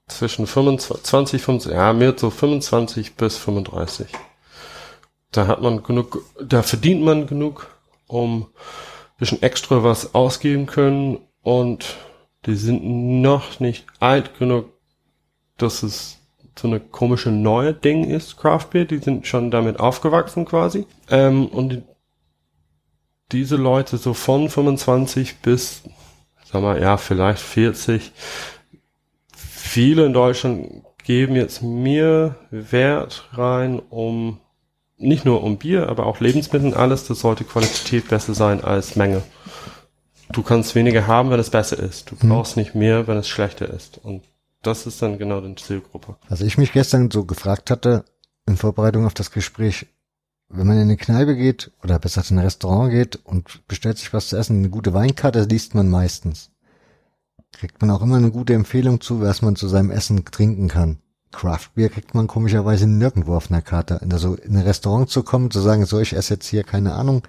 zwischen 25, 20, 25, ja, mehr so 25 bis 35. Da hat man genug, da verdient man genug, um bisschen extra was ausgeben können und die sind noch nicht alt genug, dass es so eine komische neue Ding ist, Craft Beer. Die sind schon damit aufgewachsen quasi. Ähm, und die, diese Leute so von 25 bis, sag mal, ja, vielleicht 40. Viele in Deutschland geben jetzt mehr Wert rein, um nicht nur um Bier, aber auch Lebensmittel, alles, das sollte qualitativ besser sein als Menge. Du kannst weniger haben, wenn es besser ist. Du mhm. brauchst nicht mehr, wenn es schlechter ist. Und das ist dann genau die Zielgruppe. Also ich mich gestern so gefragt hatte, in Vorbereitung auf das Gespräch, wenn man in eine Kneipe geht oder besser in ein Restaurant geht und bestellt sich was zu essen, eine gute Weinkarte liest man meistens. Kriegt man auch immer eine gute Empfehlung zu, was man zu seinem Essen trinken kann. Craft Beer kriegt man komischerweise nirgendwo auf einer Karte. Also in ein Restaurant zu kommen, zu sagen, so, ich esse jetzt hier, keine Ahnung,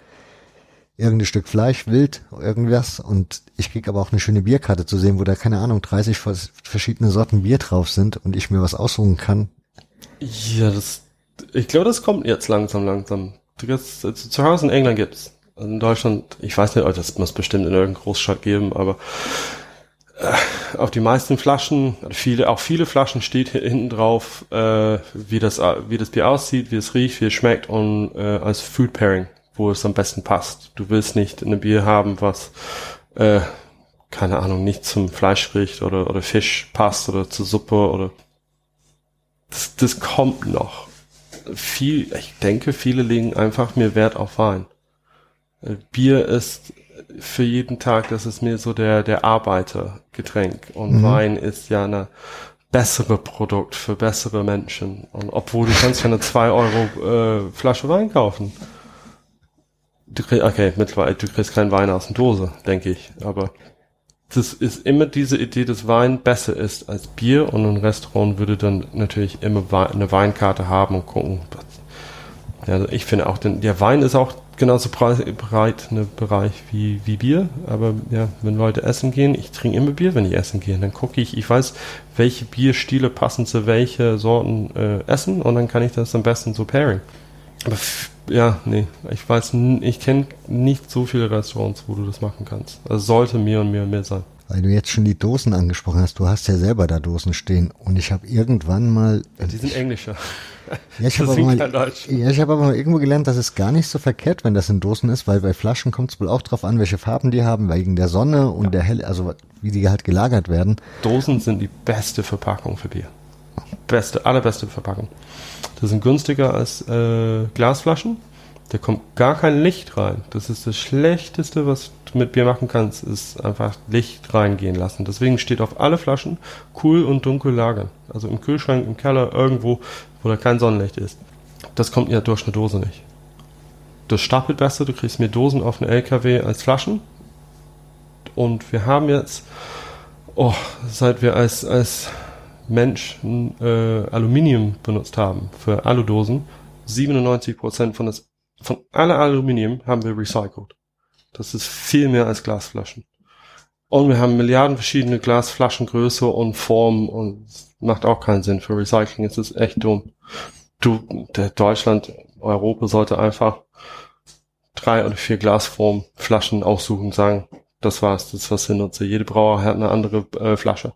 irgendein Stück Fleisch, Wild, irgendwas und ich krieg aber auch eine schöne Bierkarte zu sehen, wo da, keine Ahnung, 30 verschiedene Sorten Bier drauf sind und ich mir was aussuchen kann. Ja, das, ich glaube, das kommt jetzt langsam, langsam. Du kannst, also zu Hause in England gibt's. In Deutschland, ich weiß nicht, das muss bestimmt in irgendeiner Großstadt geben, aber äh, auf die meisten Flaschen, viele, auch viele Flaschen steht hinten drauf, äh, wie das, wie das Bier aussieht, wie es riecht, wie es schmeckt und äh, als Food Pairing, wo es am besten passt. Du willst nicht ein Bier haben, was äh, keine Ahnung, nicht zum Fleisch riecht oder, oder Fisch passt oder zur Suppe oder das, das kommt noch. Viel, ich denke, viele legen einfach mehr Wert auf Wein. Äh, Bier ist für jeden Tag, das ist mir so der, der Arbeitergetränk. Und mhm. Wein ist ja eine bessere Produkt für bessere Menschen. Und obwohl du kannst ja eine 2 Euro äh, Flasche Wein kaufen. Du kriegst, okay, mittlerweile, du kriegst keinen Wein aus der Dose, denke ich. Aber das ist immer diese Idee, dass Wein besser ist als Bier und ein Restaurant würde dann natürlich immer eine Weinkarte haben und gucken. Ja, also ich finde auch, denn der Wein ist auch genauso breit ein Bereich wie, wie Bier. Aber ja, wenn Leute essen gehen, ich trinke immer Bier, wenn ich essen gehe. Dann gucke ich, ich weiß, welche Bierstile passen zu welche Sorten äh, essen und dann kann ich das am besten so pairing. Ja, nee, ich weiß, ich kenne nicht so viele Restaurants, wo du das machen kannst. Also sollte mehr und mehr und mehr sein. Weil du jetzt schon die Dosen angesprochen hast, du hast ja selber da Dosen stehen und ich habe irgendwann mal. Ja, die sind englischer. Ja, ich (laughs) habe aber, mal, ja, ich hab aber mal irgendwo gelernt, dass es gar nicht so verkehrt, wenn das in Dosen ist, weil bei Flaschen kommt es wohl auch drauf an, welche Farben die haben, wegen der Sonne und ja. der Hell, also wie die halt gelagert werden. Dosen sind die beste Verpackung für Bier. Beste, allerbeste Verpackung. Das sind günstiger als äh, Glasflaschen. Da kommt gar kein Licht rein. Das ist das Schlechteste, was du mit Bier machen kannst, ist einfach Licht reingehen lassen. Deswegen steht auf alle Flaschen cool und dunkel lagern. Also im Kühlschrank, im Keller, irgendwo, wo da kein Sonnenlicht ist. Das kommt ja durch eine Dose nicht. Das stapelt besser, du kriegst mehr Dosen auf einen LKW als Flaschen. Und wir haben jetzt, oh, seit wir als, als Mensch äh, Aluminium benutzt haben für Aludosen, 97% von, das, von aller Aluminium haben wir recycelt. Das ist viel mehr als Glasflaschen. Und wir haben Milliarden verschiedene Glasflaschengröße und Formen und macht auch keinen Sinn für Recycling. Es ist echt dumm. Du, der Deutschland, Europa sollte einfach drei oder vier Glasformflaschen aussuchen und sagen, das war's, das ist was ich nutze. Jede Brauer hat eine andere äh, Flasche.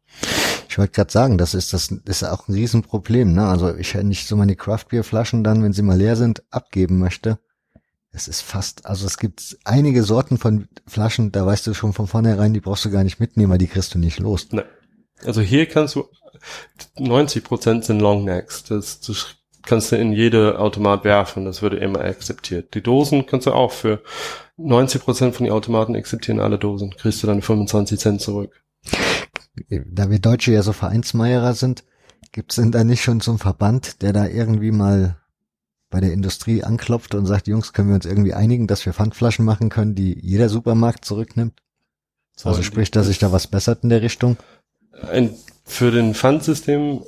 Ich wollte gerade sagen, das ist das ist auch ein Riesenproblem. Ne? Also ich hätte nicht so meine Craftbeer-Flaschen dann, wenn sie mal leer sind, abgeben möchte. Es ist fast, also es gibt einige Sorten von Flaschen, da weißt du schon von vornherein, die brauchst du gar nicht mitnehmen, weil die kriegst du nicht los. Ne. Also hier kannst du 90 Prozent sind Longnecks. Das, das kannst du in jede Automat werfen. Das würde immer akzeptiert. Die Dosen kannst du auch für 90 Prozent von den Automaten akzeptieren alle Dosen. Kriegst du dann 25 Cent zurück da wir Deutsche ja so Vereinsmeierer sind, gibt's denn da nicht schon so einen Verband, der da irgendwie mal bei der Industrie anklopft und sagt, Jungs, können wir uns irgendwie einigen, dass wir Pfandflaschen machen können, die jeder Supermarkt zurücknimmt? Also sprich, dass sich da was bessert in der Richtung? Ein, für den Pfandsystem,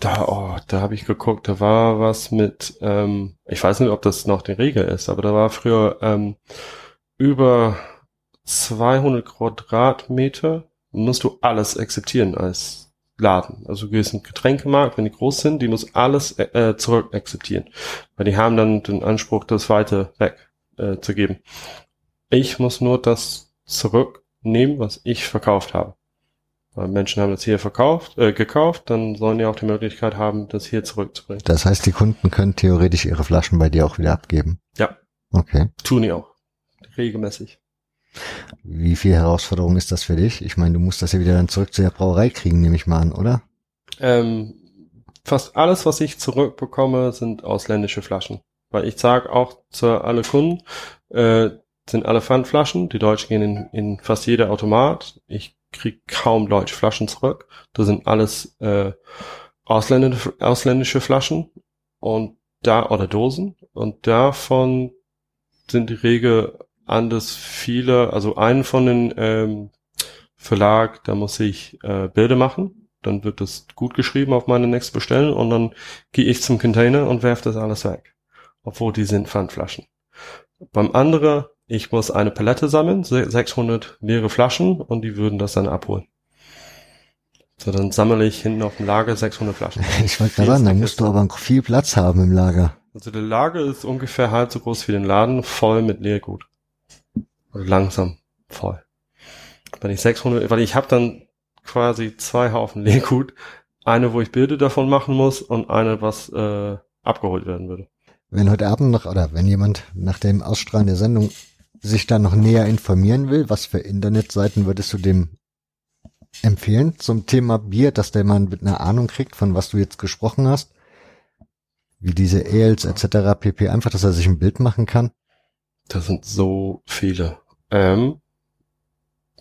da, oh, da habe ich geguckt, da war was mit, ähm, ich weiß nicht, ob das noch die Regel ist, aber da war früher ähm, über 200 Quadratmeter musst du alles akzeptieren als Laden. Also du gehst in den Getränkemarkt, wenn die groß sind, die muss alles äh, zurück akzeptieren. Weil die haben dann den Anspruch, das weiter weg äh, zu geben. Ich muss nur das zurücknehmen, was ich verkauft habe. Weil Menschen haben das hier verkauft, äh, gekauft, dann sollen die auch die Möglichkeit haben, das hier zurückzubringen. Das heißt, die Kunden können theoretisch ihre Flaschen bei dir auch wieder abgeben. Ja. Okay. Tun die auch. Regelmäßig. Wie viel Herausforderung ist das für dich? Ich meine, du musst das ja wieder dann zurück zu der Brauerei kriegen, nehme ich mal an, oder? Ähm, fast alles, was ich zurückbekomme, sind ausländische Flaschen. Weil ich sage auch zu alle Kunden, äh, sind alle Pfandflaschen. Die Deutschen gehen in, in fast jeder Automat. Ich krieg kaum deutsche Flaschen zurück. Das sind alles äh, ausländische, ausländische Flaschen und da oder Dosen und davon sind die Regel anders viele, also einen von den ähm, Verlag, da muss ich äh, Bilder machen, dann wird das gut geschrieben auf meine nächste Bestellung und dann gehe ich zum Container und werfe das alles weg. Obwohl die sind Pfandflaschen. Beim anderen, ich muss eine Palette sammeln, 600 leere Flaschen und die würden das dann abholen. So, dann sammle ich hinten auf dem Lager 600 Flaschen. (laughs) Ich wollte gerade sagen, da musst du aber viel Platz haben im Lager. Also der Lager ist ungefähr halb so groß wie den Laden, voll mit Leergut langsam voll. Wenn ich 600, weil ich habe dann quasi zwei Haufen (laughs) Leergut, eine, wo ich Bilder davon machen muss und eine, was äh, abgeholt werden würde. Wenn heute Abend noch, oder wenn jemand nach dem Ausstrahlen der Sendung sich da noch näher informieren will, was für Internetseiten würdest du dem empfehlen zum Thema Bier, dass der Mann mit einer Ahnung kriegt, von was du jetzt gesprochen hast? Wie diese Ales etc. pp. Einfach, dass er sich ein Bild machen kann? Das sind so viele. Ähm,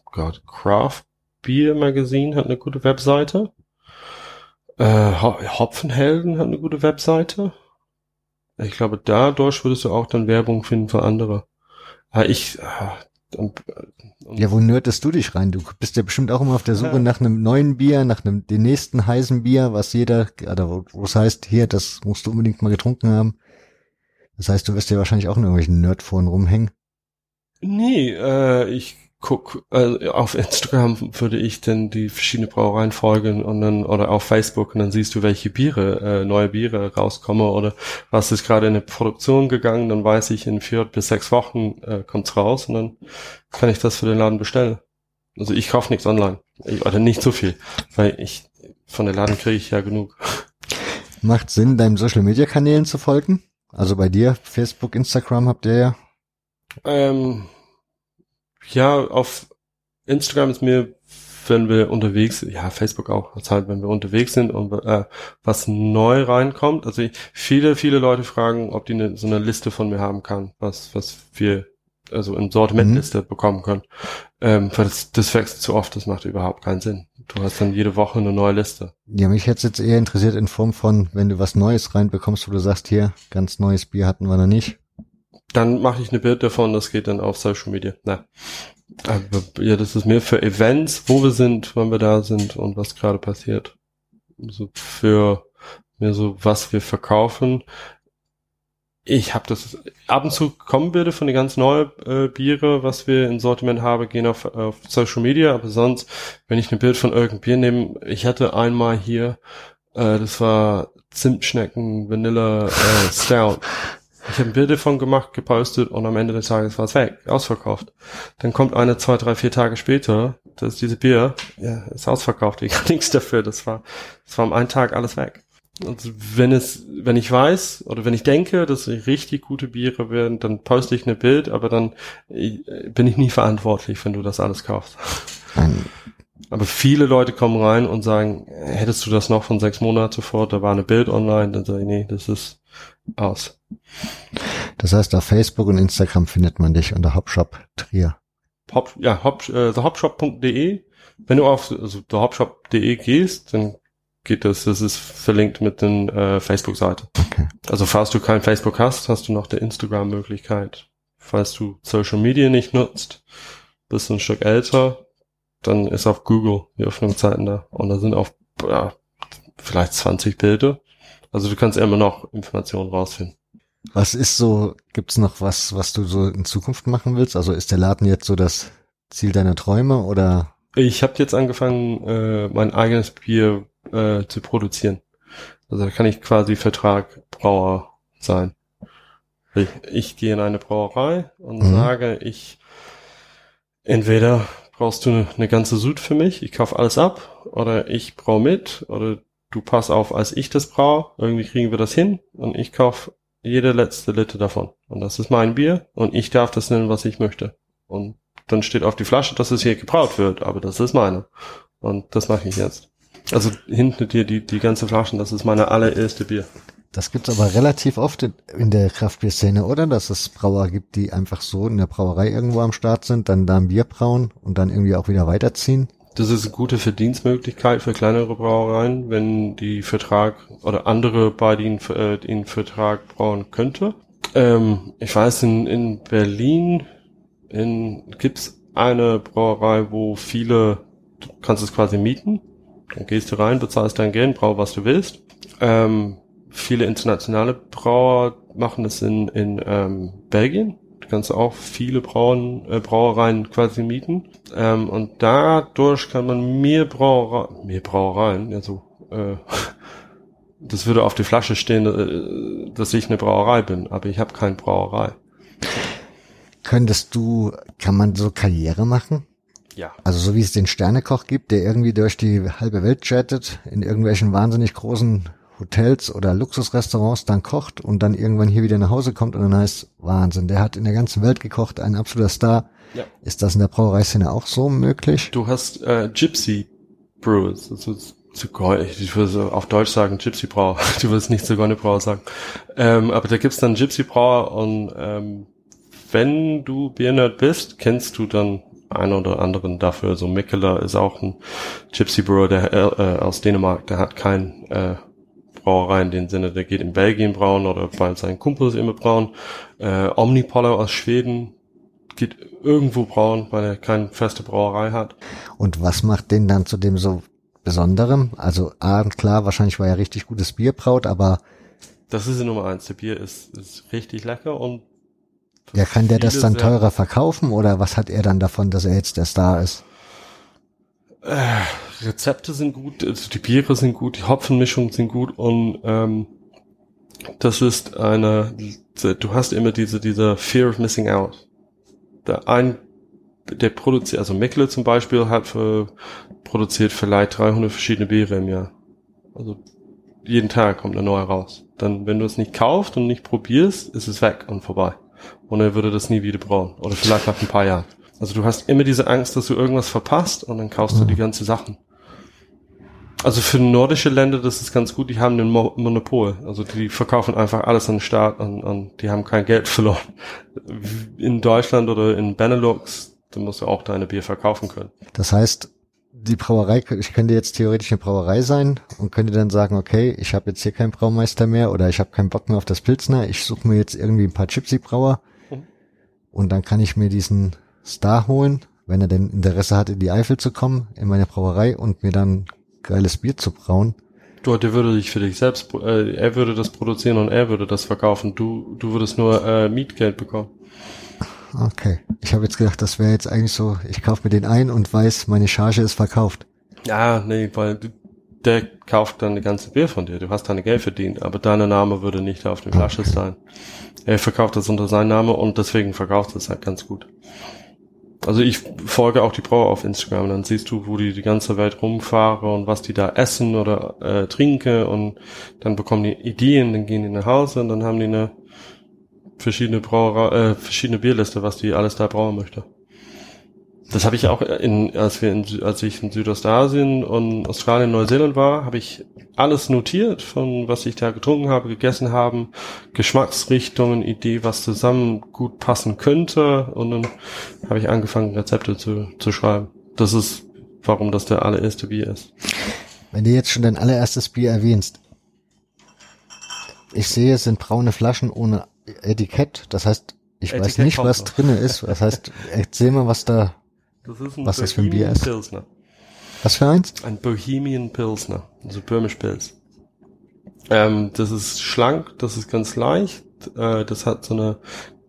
Gott, Craft Beer Magazine hat eine gute Webseite. Äh, Hopfenhelden hat eine gute Webseite. Ich glaube, dadurch würdest du auch dann Werbung finden für andere. Aber ich, äh, und, ja, wo nördest du dich rein? Du bist ja bestimmt auch immer auf der Suche ja. nach einem neuen Bier, nach einem den nächsten heißen Bier, was jeder, oder wo es heißt, hier, das musst du unbedingt mal getrunken haben. Das heißt, du wirst ja wahrscheinlich auch in irgendwelchen Nerdforen rumhängen. Nee, äh, ich guck, äh, auf Instagram würde ich dann die verschiedenen Brauereien folgen und dann, oder auf Facebook und dann siehst du, welche Biere, äh, neue Biere rauskommen oder was ist gerade in der Produktion gegangen, dann weiß ich, in vier bis sechs Wochen äh, kommt's raus und dann kann ich das für den Laden bestellen. Also ich kaufe nichts online. Ich, oder nicht so viel, weil ich, von der Laden kriege ich ja genug. Macht Sinn, deinen Social Media Kanälen zu folgen? Also bei dir, Facebook, Instagram habt ihr ja ähm, ja, auf Instagram ist mir wenn wir unterwegs, ja, Facebook auch, das halt, wenn wir unterwegs sind und äh, was neu reinkommt. Also ich, viele, viele Leute fragen, ob die eine, so eine Liste von mir haben kann, was, was wir also in Sortimentliste mhm. bekommen können. Ähm, weil das, das wächst zu oft, das macht überhaupt keinen Sinn. Du hast dann jede Woche eine neue Liste. Ja, mich hätte jetzt eher interessiert in Form von, wenn du was Neues reinbekommst, wo du sagst, hier, ganz neues Bier hatten wir noch nicht. Dann mache ich eine Bild davon, das geht dann auf Social Media. Na. Aber, ja, das ist mehr für Events, wo wir sind, wann wir da sind und was gerade passiert. So für mehr so, was wir verkaufen. Ich habe das ab und zu kommen Bilder von den ganz neuen äh, Biere, was wir im Sortiment haben, gehen auf, auf Social Media, aber sonst, wenn ich ein Bild von irgendeinem Bier nehme, ich hatte einmal hier, äh, das war Zimtschnecken Vanilla äh, Stout. Ich habe ein Bild davon gemacht, gepostet und am Ende des Tages war es weg, ausverkauft. Dann kommt eine, zwei, drei, vier Tage später, das ist diese Bier, ja, ist ausverkauft, ich kann (laughs) nichts dafür, das war, das war am einen Tag alles weg. Und wenn es, wenn ich weiß oder wenn ich denke, dass richtig gute Biere werden, dann poste ich eine Bild, aber dann bin ich nie verantwortlich, wenn du das alles kaufst. aber viele Leute kommen rein und sagen, hättest du das noch von sechs Monaten zuvor, da war eine Bild online, dann sage ich, nee, das ist aus. Das heißt, auf Facebook und Instagram findet man dich unter Hopshop Trier. Hop, ja, hop, äh, thehopshop.de. Wenn du auf also thehopshop.de gehst, dann geht das, das ist verlinkt mit den äh, Facebook-Seite. Okay. Also falls du kein Facebook hast, hast du noch der Instagram-Möglichkeit. Falls du Social Media nicht nutzt, bist du ein Stück älter, dann ist auf Google die Öffnungszeiten da. Und da sind auch ja, vielleicht 20 Bilder. Also du kannst immer noch Informationen rausfinden. Was ist so, gibt's noch was, was du so in Zukunft machen willst? Also ist der Laden jetzt so das Ziel deiner Träume oder? Ich habe jetzt angefangen, äh, mein eigenes Bier äh, zu produzieren. Also da kann ich quasi Vertrag Brauer sein. Ich, ich gehe in eine Brauerei und mhm. sage, ich entweder brauchst du eine ganze Sud für mich, ich kaufe alles ab, oder ich brau mit, oder du pass auf, als ich das brau, irgendwie kriegen wir das hin und ich kaufe jede letzte Liter davon. Und das ist mein Bier und ich darf das nennen, was ich möchte. Und dann steht auf die Flasche, dass es hier gebraut wird, aber das ist meine. Und das mache ich jetzt. Also hinten dir die, die ganze Flaschen, das ist meine allererste Bier. Das gibt's aber relativ oft in der Kraftbierszene, oder? Dass es Brauer gibt, die einfach so in der Brauerei irgendwo am Start sind, dann da ein Bier brauen und dann irgendwie auch wieder weiterziehen. Das ist eine gute Verdienstmöglichkeit für kleinere Brauereien, wenn die Vertrag oder andere bei den, äh, den Vertrag brauen könnte. Ähm, ich weiß, in, in Berlin in, gibt's eine Brauerei, wo viele, du kannst es quasi mieten dann gehst du rein, bezahlst dein Geld, brau was du willst. Ähm, viele internationale Brauer machen das in, in ähm, Belgien. Du kannst auch viele Brauen, äh, Brauereien quasi mieten. Ähm, und dadurch kann man mehr Brauereien, mehr Brauereien, also äh, (laughs) das würde auf die Flasche stehen, äh, dass ich eine Brauerei bin, aber ich habe keine Brauerei. Könntest du, kann man so Karriere machen? Ja. Also so wie es den Sternekoch gibt, der irgendwie durch die halbe Welt chattet, in irgendwelchen wahnsinnig großen Hotels oder Luxusrestaurants dann kocht und dann irgendwann hier wieder nach Hause kommt und dann heißt, Wahnsinn, der hat in der ganzen Welt gekocht, ein absoluter Star. Ja. Ist das in der Brauereiszene auch so möglich? Du hast äh, Gypsy Brewers, also ich würde auf Deutsch sagen Gypsy Brauer, (laughs) du würdest nicht Zigeuner Brauer sagen. Ähm, aber da gibt's dann Gypsy Brauer und ähm, wenn du Biernerd bist, kennst du dann einen oder anderen dafür. So Mikkeler ist auch ein Gypsy Brewer der, äh, aus Dänemark, der hat kein äh, Brauerei in dem Sinne, der geht in Belgien brauen oder bei seinen Kumpels immer brauen. Äh, Omnipollo aus Schweden geht irgendwo brauen, weil er keine feste Brauerei hat. Und was macht den dann zu dem so Besonderem? Also A, klar, wahrscheinlich war er richtig gutes Bier braut, aber das ist die Nummer eins. Der Bier ist, ist richtig lecker und ja, kann der das dann teurer verkaufen oder was hat er dann davon, dass er jetzt der Star ist? Äh, Rezepte sind gut, also die Biere sind gut, die Hopfenmischungen sind gut und ähm, das ist eine, du hast immer diese, diese Fear of Missing Out. Der ein, der produziert, also Meckle zum Beispiel hat für, produziert vielleicht 300 verschiedene Biere im Jahr. Also jeden Tag kommt eine neue raus. Dann, wenn du es nicht kaufst und nicht probierst, ist es weg und vorbei und er würde das nie wieder brauchen. Oder vielleicht nach ein paar Jahren. Also du hast immer diese Angst, dass du irgendwas verpasst und dann kaufst du die ganze Sachen. Also für nordische Länder, das ist ganz gut, die haben ein Mo Monopol. Also die verkaufen einfach alles an den Staat und, und die haben kein Geld (laughs) verloren. In Deutschland oder in Benelux, da musst du auch deine Bier verkaufen können. Das heißt, die Brauerei, ich könnte jetzt theoretisch eine Brauerei sein und könnte dann sagen, okay, ich habe jetzt hier keinen Braumeister mehr oder ich habe keinen Bock mehr auf das Pilzner, ich suche mir jetzt irgendwie ein paar Gypsy-Brauer Mhm. und dann kann ich mir diesen Star holen, wenn er denn Interesse hat, in die Eifel zu kommen, in meine Brauerei und mir dann geiles Bier zu brauen. Du, der würde dich für dich selbst, äh, er würde das produzieren und er würde das verkaufen. Du, du würdest nur äh, Mietgeld bekommen. Okay. Ich habe jetzt gedacht, das wäre jetzt eigentlich so, ich kaufe mir den ein und weiß, meine Charge ist verkauft. Ja, nee, weil du, der kauft dann die ganze Bier von dir. Du hast deine Geld verdient, aber dein Name würde nicht auf der Flasche sein. Er verkauft das unter seinem Namen und deswegen verkauft es halt ganz gut. Also ich folge auch die Brauer auf Instagram, dann siehst du, wo die die ganze Welt rumfahren und was die da essen oder äh, trinken und dann bekommen die Ideen, dann gehen die nach Hause und dann haben die eine verschiedene Brauerei, äh, verschiedene Bierliste, was die alles da brauen möchte. Das habe ich auch in, als wir in, als ich in Südostasien und Australien, Neuseeland war, habe ich alles notiert von was ich da getrunken habe, gegessen haben, Geschmacksrichtungen, Idee, was zusammen gut passen könnte und dann habe ich angefangen Rezepte zu, zu schreiben. Das ist, warum das der allererste Bier ist. Wenn du jetzt schon dein allererstes Bier erwähnst, ich sehe, es sind braune Flaschen ohne Etikett. Das heißt, ich weiß Etikett nicht, kommt was drinne ist. Das heißt, erzähl mal, was da, Das ist ein Was das für ein Bier Bohemian ist? Pilsner. was für eins? Ein Bohemian Pilsner, also Böhmisch Pils. Ähm, das ist schlank, das ist ganz leicht, äh, das hat so eine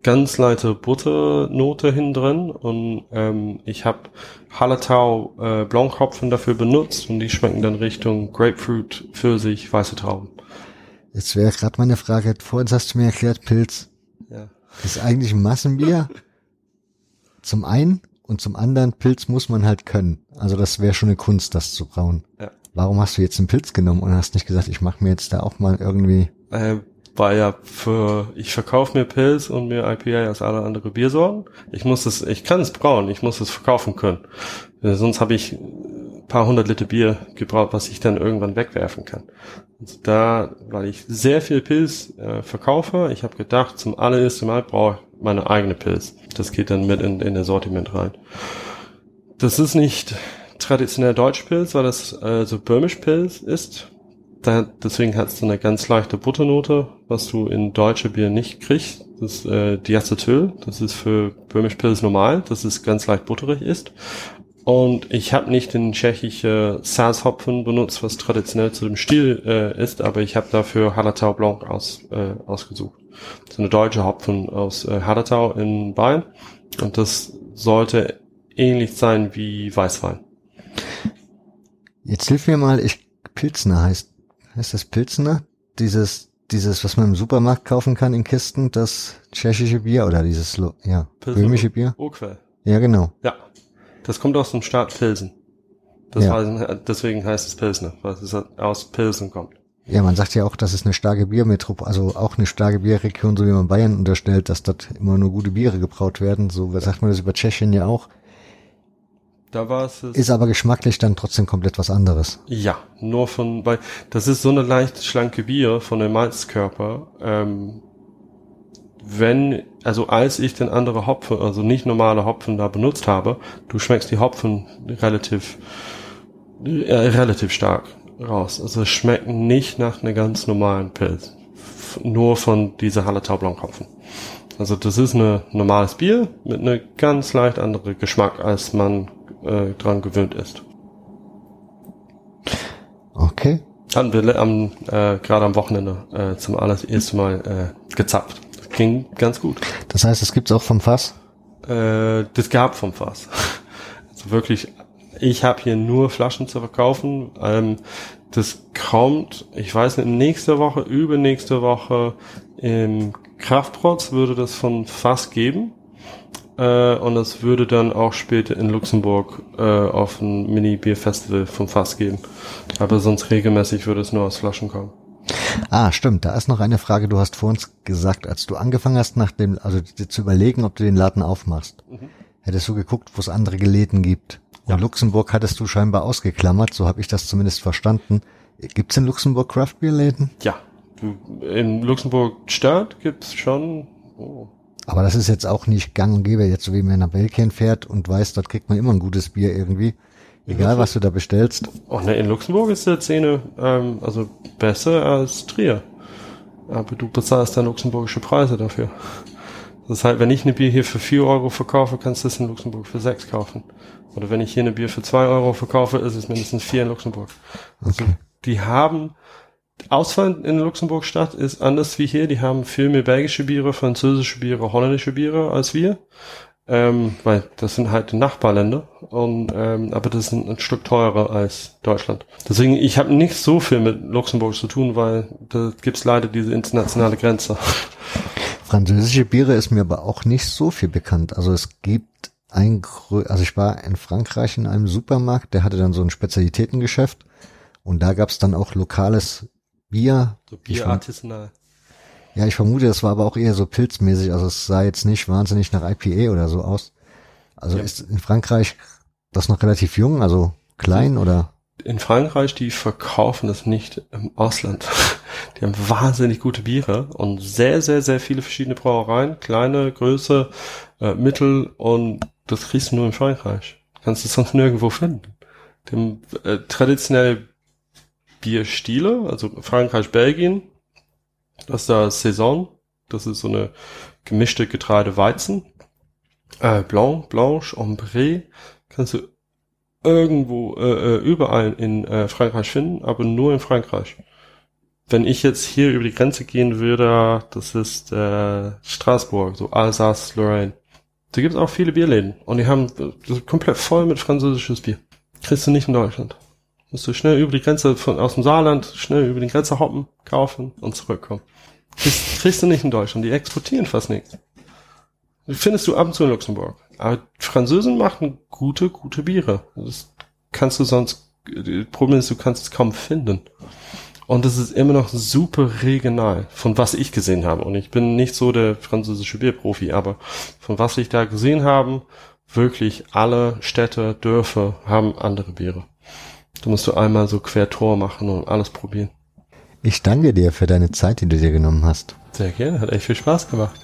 ganz leichte Butternote hin drin und ähm, ich habe Hallertau äh, Blanchhopfen dafür benutzt und die schmecken dann Richtung Grapefruit, Pfirsich, weiße Trauben. Jetzt wäre gerade meine Frage, vorhin hast du mir erklärt, Pilz Ja. ist eigentlich ein Massenbier. (laughs) Zum einen und zum anderen, Pilz muss man halt können. Also das wäre schon eine Kunst, das zu brauen. Ja. Warum hast du jetzt einen Pilz genommen und hast nicht gesagt, ich mache mir jetzt da auch mal irgendwie Äh, war ja für, ich verkaufe mir Pilz und mir IPA als alle andere Biersorten. Ich muss es, ich kann es brauen, ich muss es verkaufen können. Äh, sonst habe ich ein paar hundert Liter Bier gebraut, was ich dann irgendwann wegwerfen kann. Und da, weil ich sehr viel Pilz äh, verkaufe, ich habe gedacht, zum allerersten Mal brauche ich meine eigene Pilz. Das geht dann mit in, in das Sortiment rein. Das ist nicht traditionell Deutschpilz, weil das äh, so Böhmischpilz ist. Da, deswegen hat es so eine ganz leichte Butternote, was du in deutsche Bier nicht kriegst. Das ist äh, Diacetyl. Das ist für Böhmischpilz normal, dass es ganz leicht butterig ist. Und ich habe nicht den tschechische Salzhopfen benutzt, was traditionell zu dem Stil äh, ist, aber ich habe dafür Hallertau Blanc aus, äh, ausgesucht. So eine deutsche Hopfen aus äh, Hallertau in Bayern. Und das sollte ähnlich sein wie Weißwein. Jetzt hilf mir mal, ich Pilzner heißt heißt das Pilzner? Dieses dieses was man im Supermarkt kaufen kann in Kisten, das tschechische Bier oder dieses ja, Pilsner böhmische Bier? Urquell. Ja, genau. Ja, das kommt aus dem Staat Pilsen. Das Ja. weiß, deswegen heißt es Pilsner, weil es aus Pilsen kommt. Ja, man sagt ja auch, das ist eine starke Biermetropole, also auch eine starke Bierregion, so wie man Bayern unterstellt, dass dort immer nur gute Biere gebraut werden. So sagt man das über Tschechien ja auch. Da war es, es Ist aber geschmacklich dann trotzdem komplett was anderes. ja, nur von, weil das ist so eine leicht schlanke Bier von dem Malzkörper. Ähm, wenn, also als ich den andere Hopfen, also nicht normale Hopfen da benutzt habe, du schmeckst die Hopfen relativ, äh, relativ stark raus. Also es schmeckt nicht nach einer ganz normalen Pilz. F- Nur von dieser Hallertau Blanc Hopfen. Also das ist ein normales Bier mit einem ganz leicht anderen Geschmack, als man äh, dran gewöhnt ist. Okay. Hatten wir am, äh, gerade am Wochenende äh, zum allerersten Mal äh, gezapft. Ging ganz gut. Das heißt, es gibt's auch vom Fass. Äh, das gab vom Fass. Also wirklich, ich habe hier nur Flaschen zu verkaufen. Ähm, das kommt, ich weiß nicht, nächste Woche, übernächste Woche im Kraftprotz würde das von Fass geben. Äh, und das würde dann auch später in Luxemburg äh, auf ein Mini-Bier-Festival vom Fass geben. Aber sonst regelmäßig würde es nur aus Flaschen kommen. Ah, stimmt. Da ist noch eine Frage. Du hast vor uns gesagt, als du angefangen hast, nach dem, also dir zu überlegen, ob du den Laden aufmachst. Mhm. hättest du geguckt, wo es andere Geläden gibt. Und Ja. Luxemburg hattest du scheinbar ausgeklammert, so habe ich das zumindest verstanden. Gibt's in Luxemburg Craft Beer Läden? Ja. In Luxemburg Stadt gibt's schon. Oh. Aber das ist jetzt auch nicht gang und gäbe, jetzt so wie man nach Belgien fährt und weiß, dort kriegt man immer ein gutes Bier irgendwie. Egal, was du da bestellst. Oh, ne, in Luxemburg ist der Szene ähm, also besser als Trier. Aber du bezahlst dann luxemburgische Preise dafür. Das ist halt, wenn ich eine Bier hier für 4 Euro verkaufe, kannst du es in Luxemburg für 6 kaufen. Oder wenn ich hier eine Bier für 2 Euro verkaufe, ist es mindestens 4 in Luxemburg. Also Okay. die haben Auswahl in Luxemburg Stadt ist anders wie hier. Die haben viel mehr belgische Biere, französische Biere, holländische Biere als wir. Ähm, weil das sind halt Nachbarländer. Und, ähm, aber das sind ein Stück teurer als Deutschland. Deswegen, ich habe nicht so viel mit Luxemburg zu tun, weil da gibt's leider diese internationale Grenze. (laughs) Französische Biere ist mir aber auch nicht so viel bekannt. Also es gibt ein, also ich war in Frankreich in einem Supermarkt, der hatte dann so ein Spezialitätengeschäft und da gab's dann auch lokales Bier. So Bier artisanal. Ja, ich vermute, das war aber auch eher so pilzmäßig. Also es sah jetzt nicht wahnsinnig nach IPA oder so aus. Also Ja. ist in Frankreich das noch relativ jung, also klein oder? in Frankreich, die verkaufen das nicht im Ausland. (laughs) Die haben wahnsinnig gute Biere und sehr, sehr, sehr viele verschiedene Brauereien, kleine, Größe, äh, Mittel und das kriegst du nur in Frankreich. Kannst du sonst nirgendwo finden. Dem äh, traditionelle Bierstile, also Frankreich, Belgien, das ist da Saison, das ist so eine gemischte Getreide Weizen, äh, Blanc, Blanche, Ombre, kannst du irgendwo, äh, äh, überall in äh, Frankreich finden, aber nur in Frankreich. Wenn ich jetzt hier über die Grenze gehen würde, das ist äh, Straßburg, so Alsace, Lorraine. Da gibt es auch viele Bierläden und die haben äh, das komplett voll mit französisches Bier. Kriegst du nicht in Deutschland. Musst du schnell über die Grenze von aus dem Saarland, schnell über die Grenze hoppen, kaufen und zurückkommen. Kriegst, kriegst du nicht in Deutschland. Die exportieren fast nichts. Die findest du ab und zu in Luxemburg. Aber Französen machen gute, gute Biere. Das kannst du sonst, das Problem ist, du kannst es kaum finden. Und es ist immer noch super regional, von was ich gesehen habe. Und ich bin nicht so der französische Bierprofi, aber von was ich da gesehen habe, wirklich alle Städte, Dörfer haben andere Biere. Da musst du einmal so quer Tor machen und alles probieren. Ich danke dir für deine Zeit, die du dir genommen hast. Sehr gerne, hat echt viel Spaß gemacht.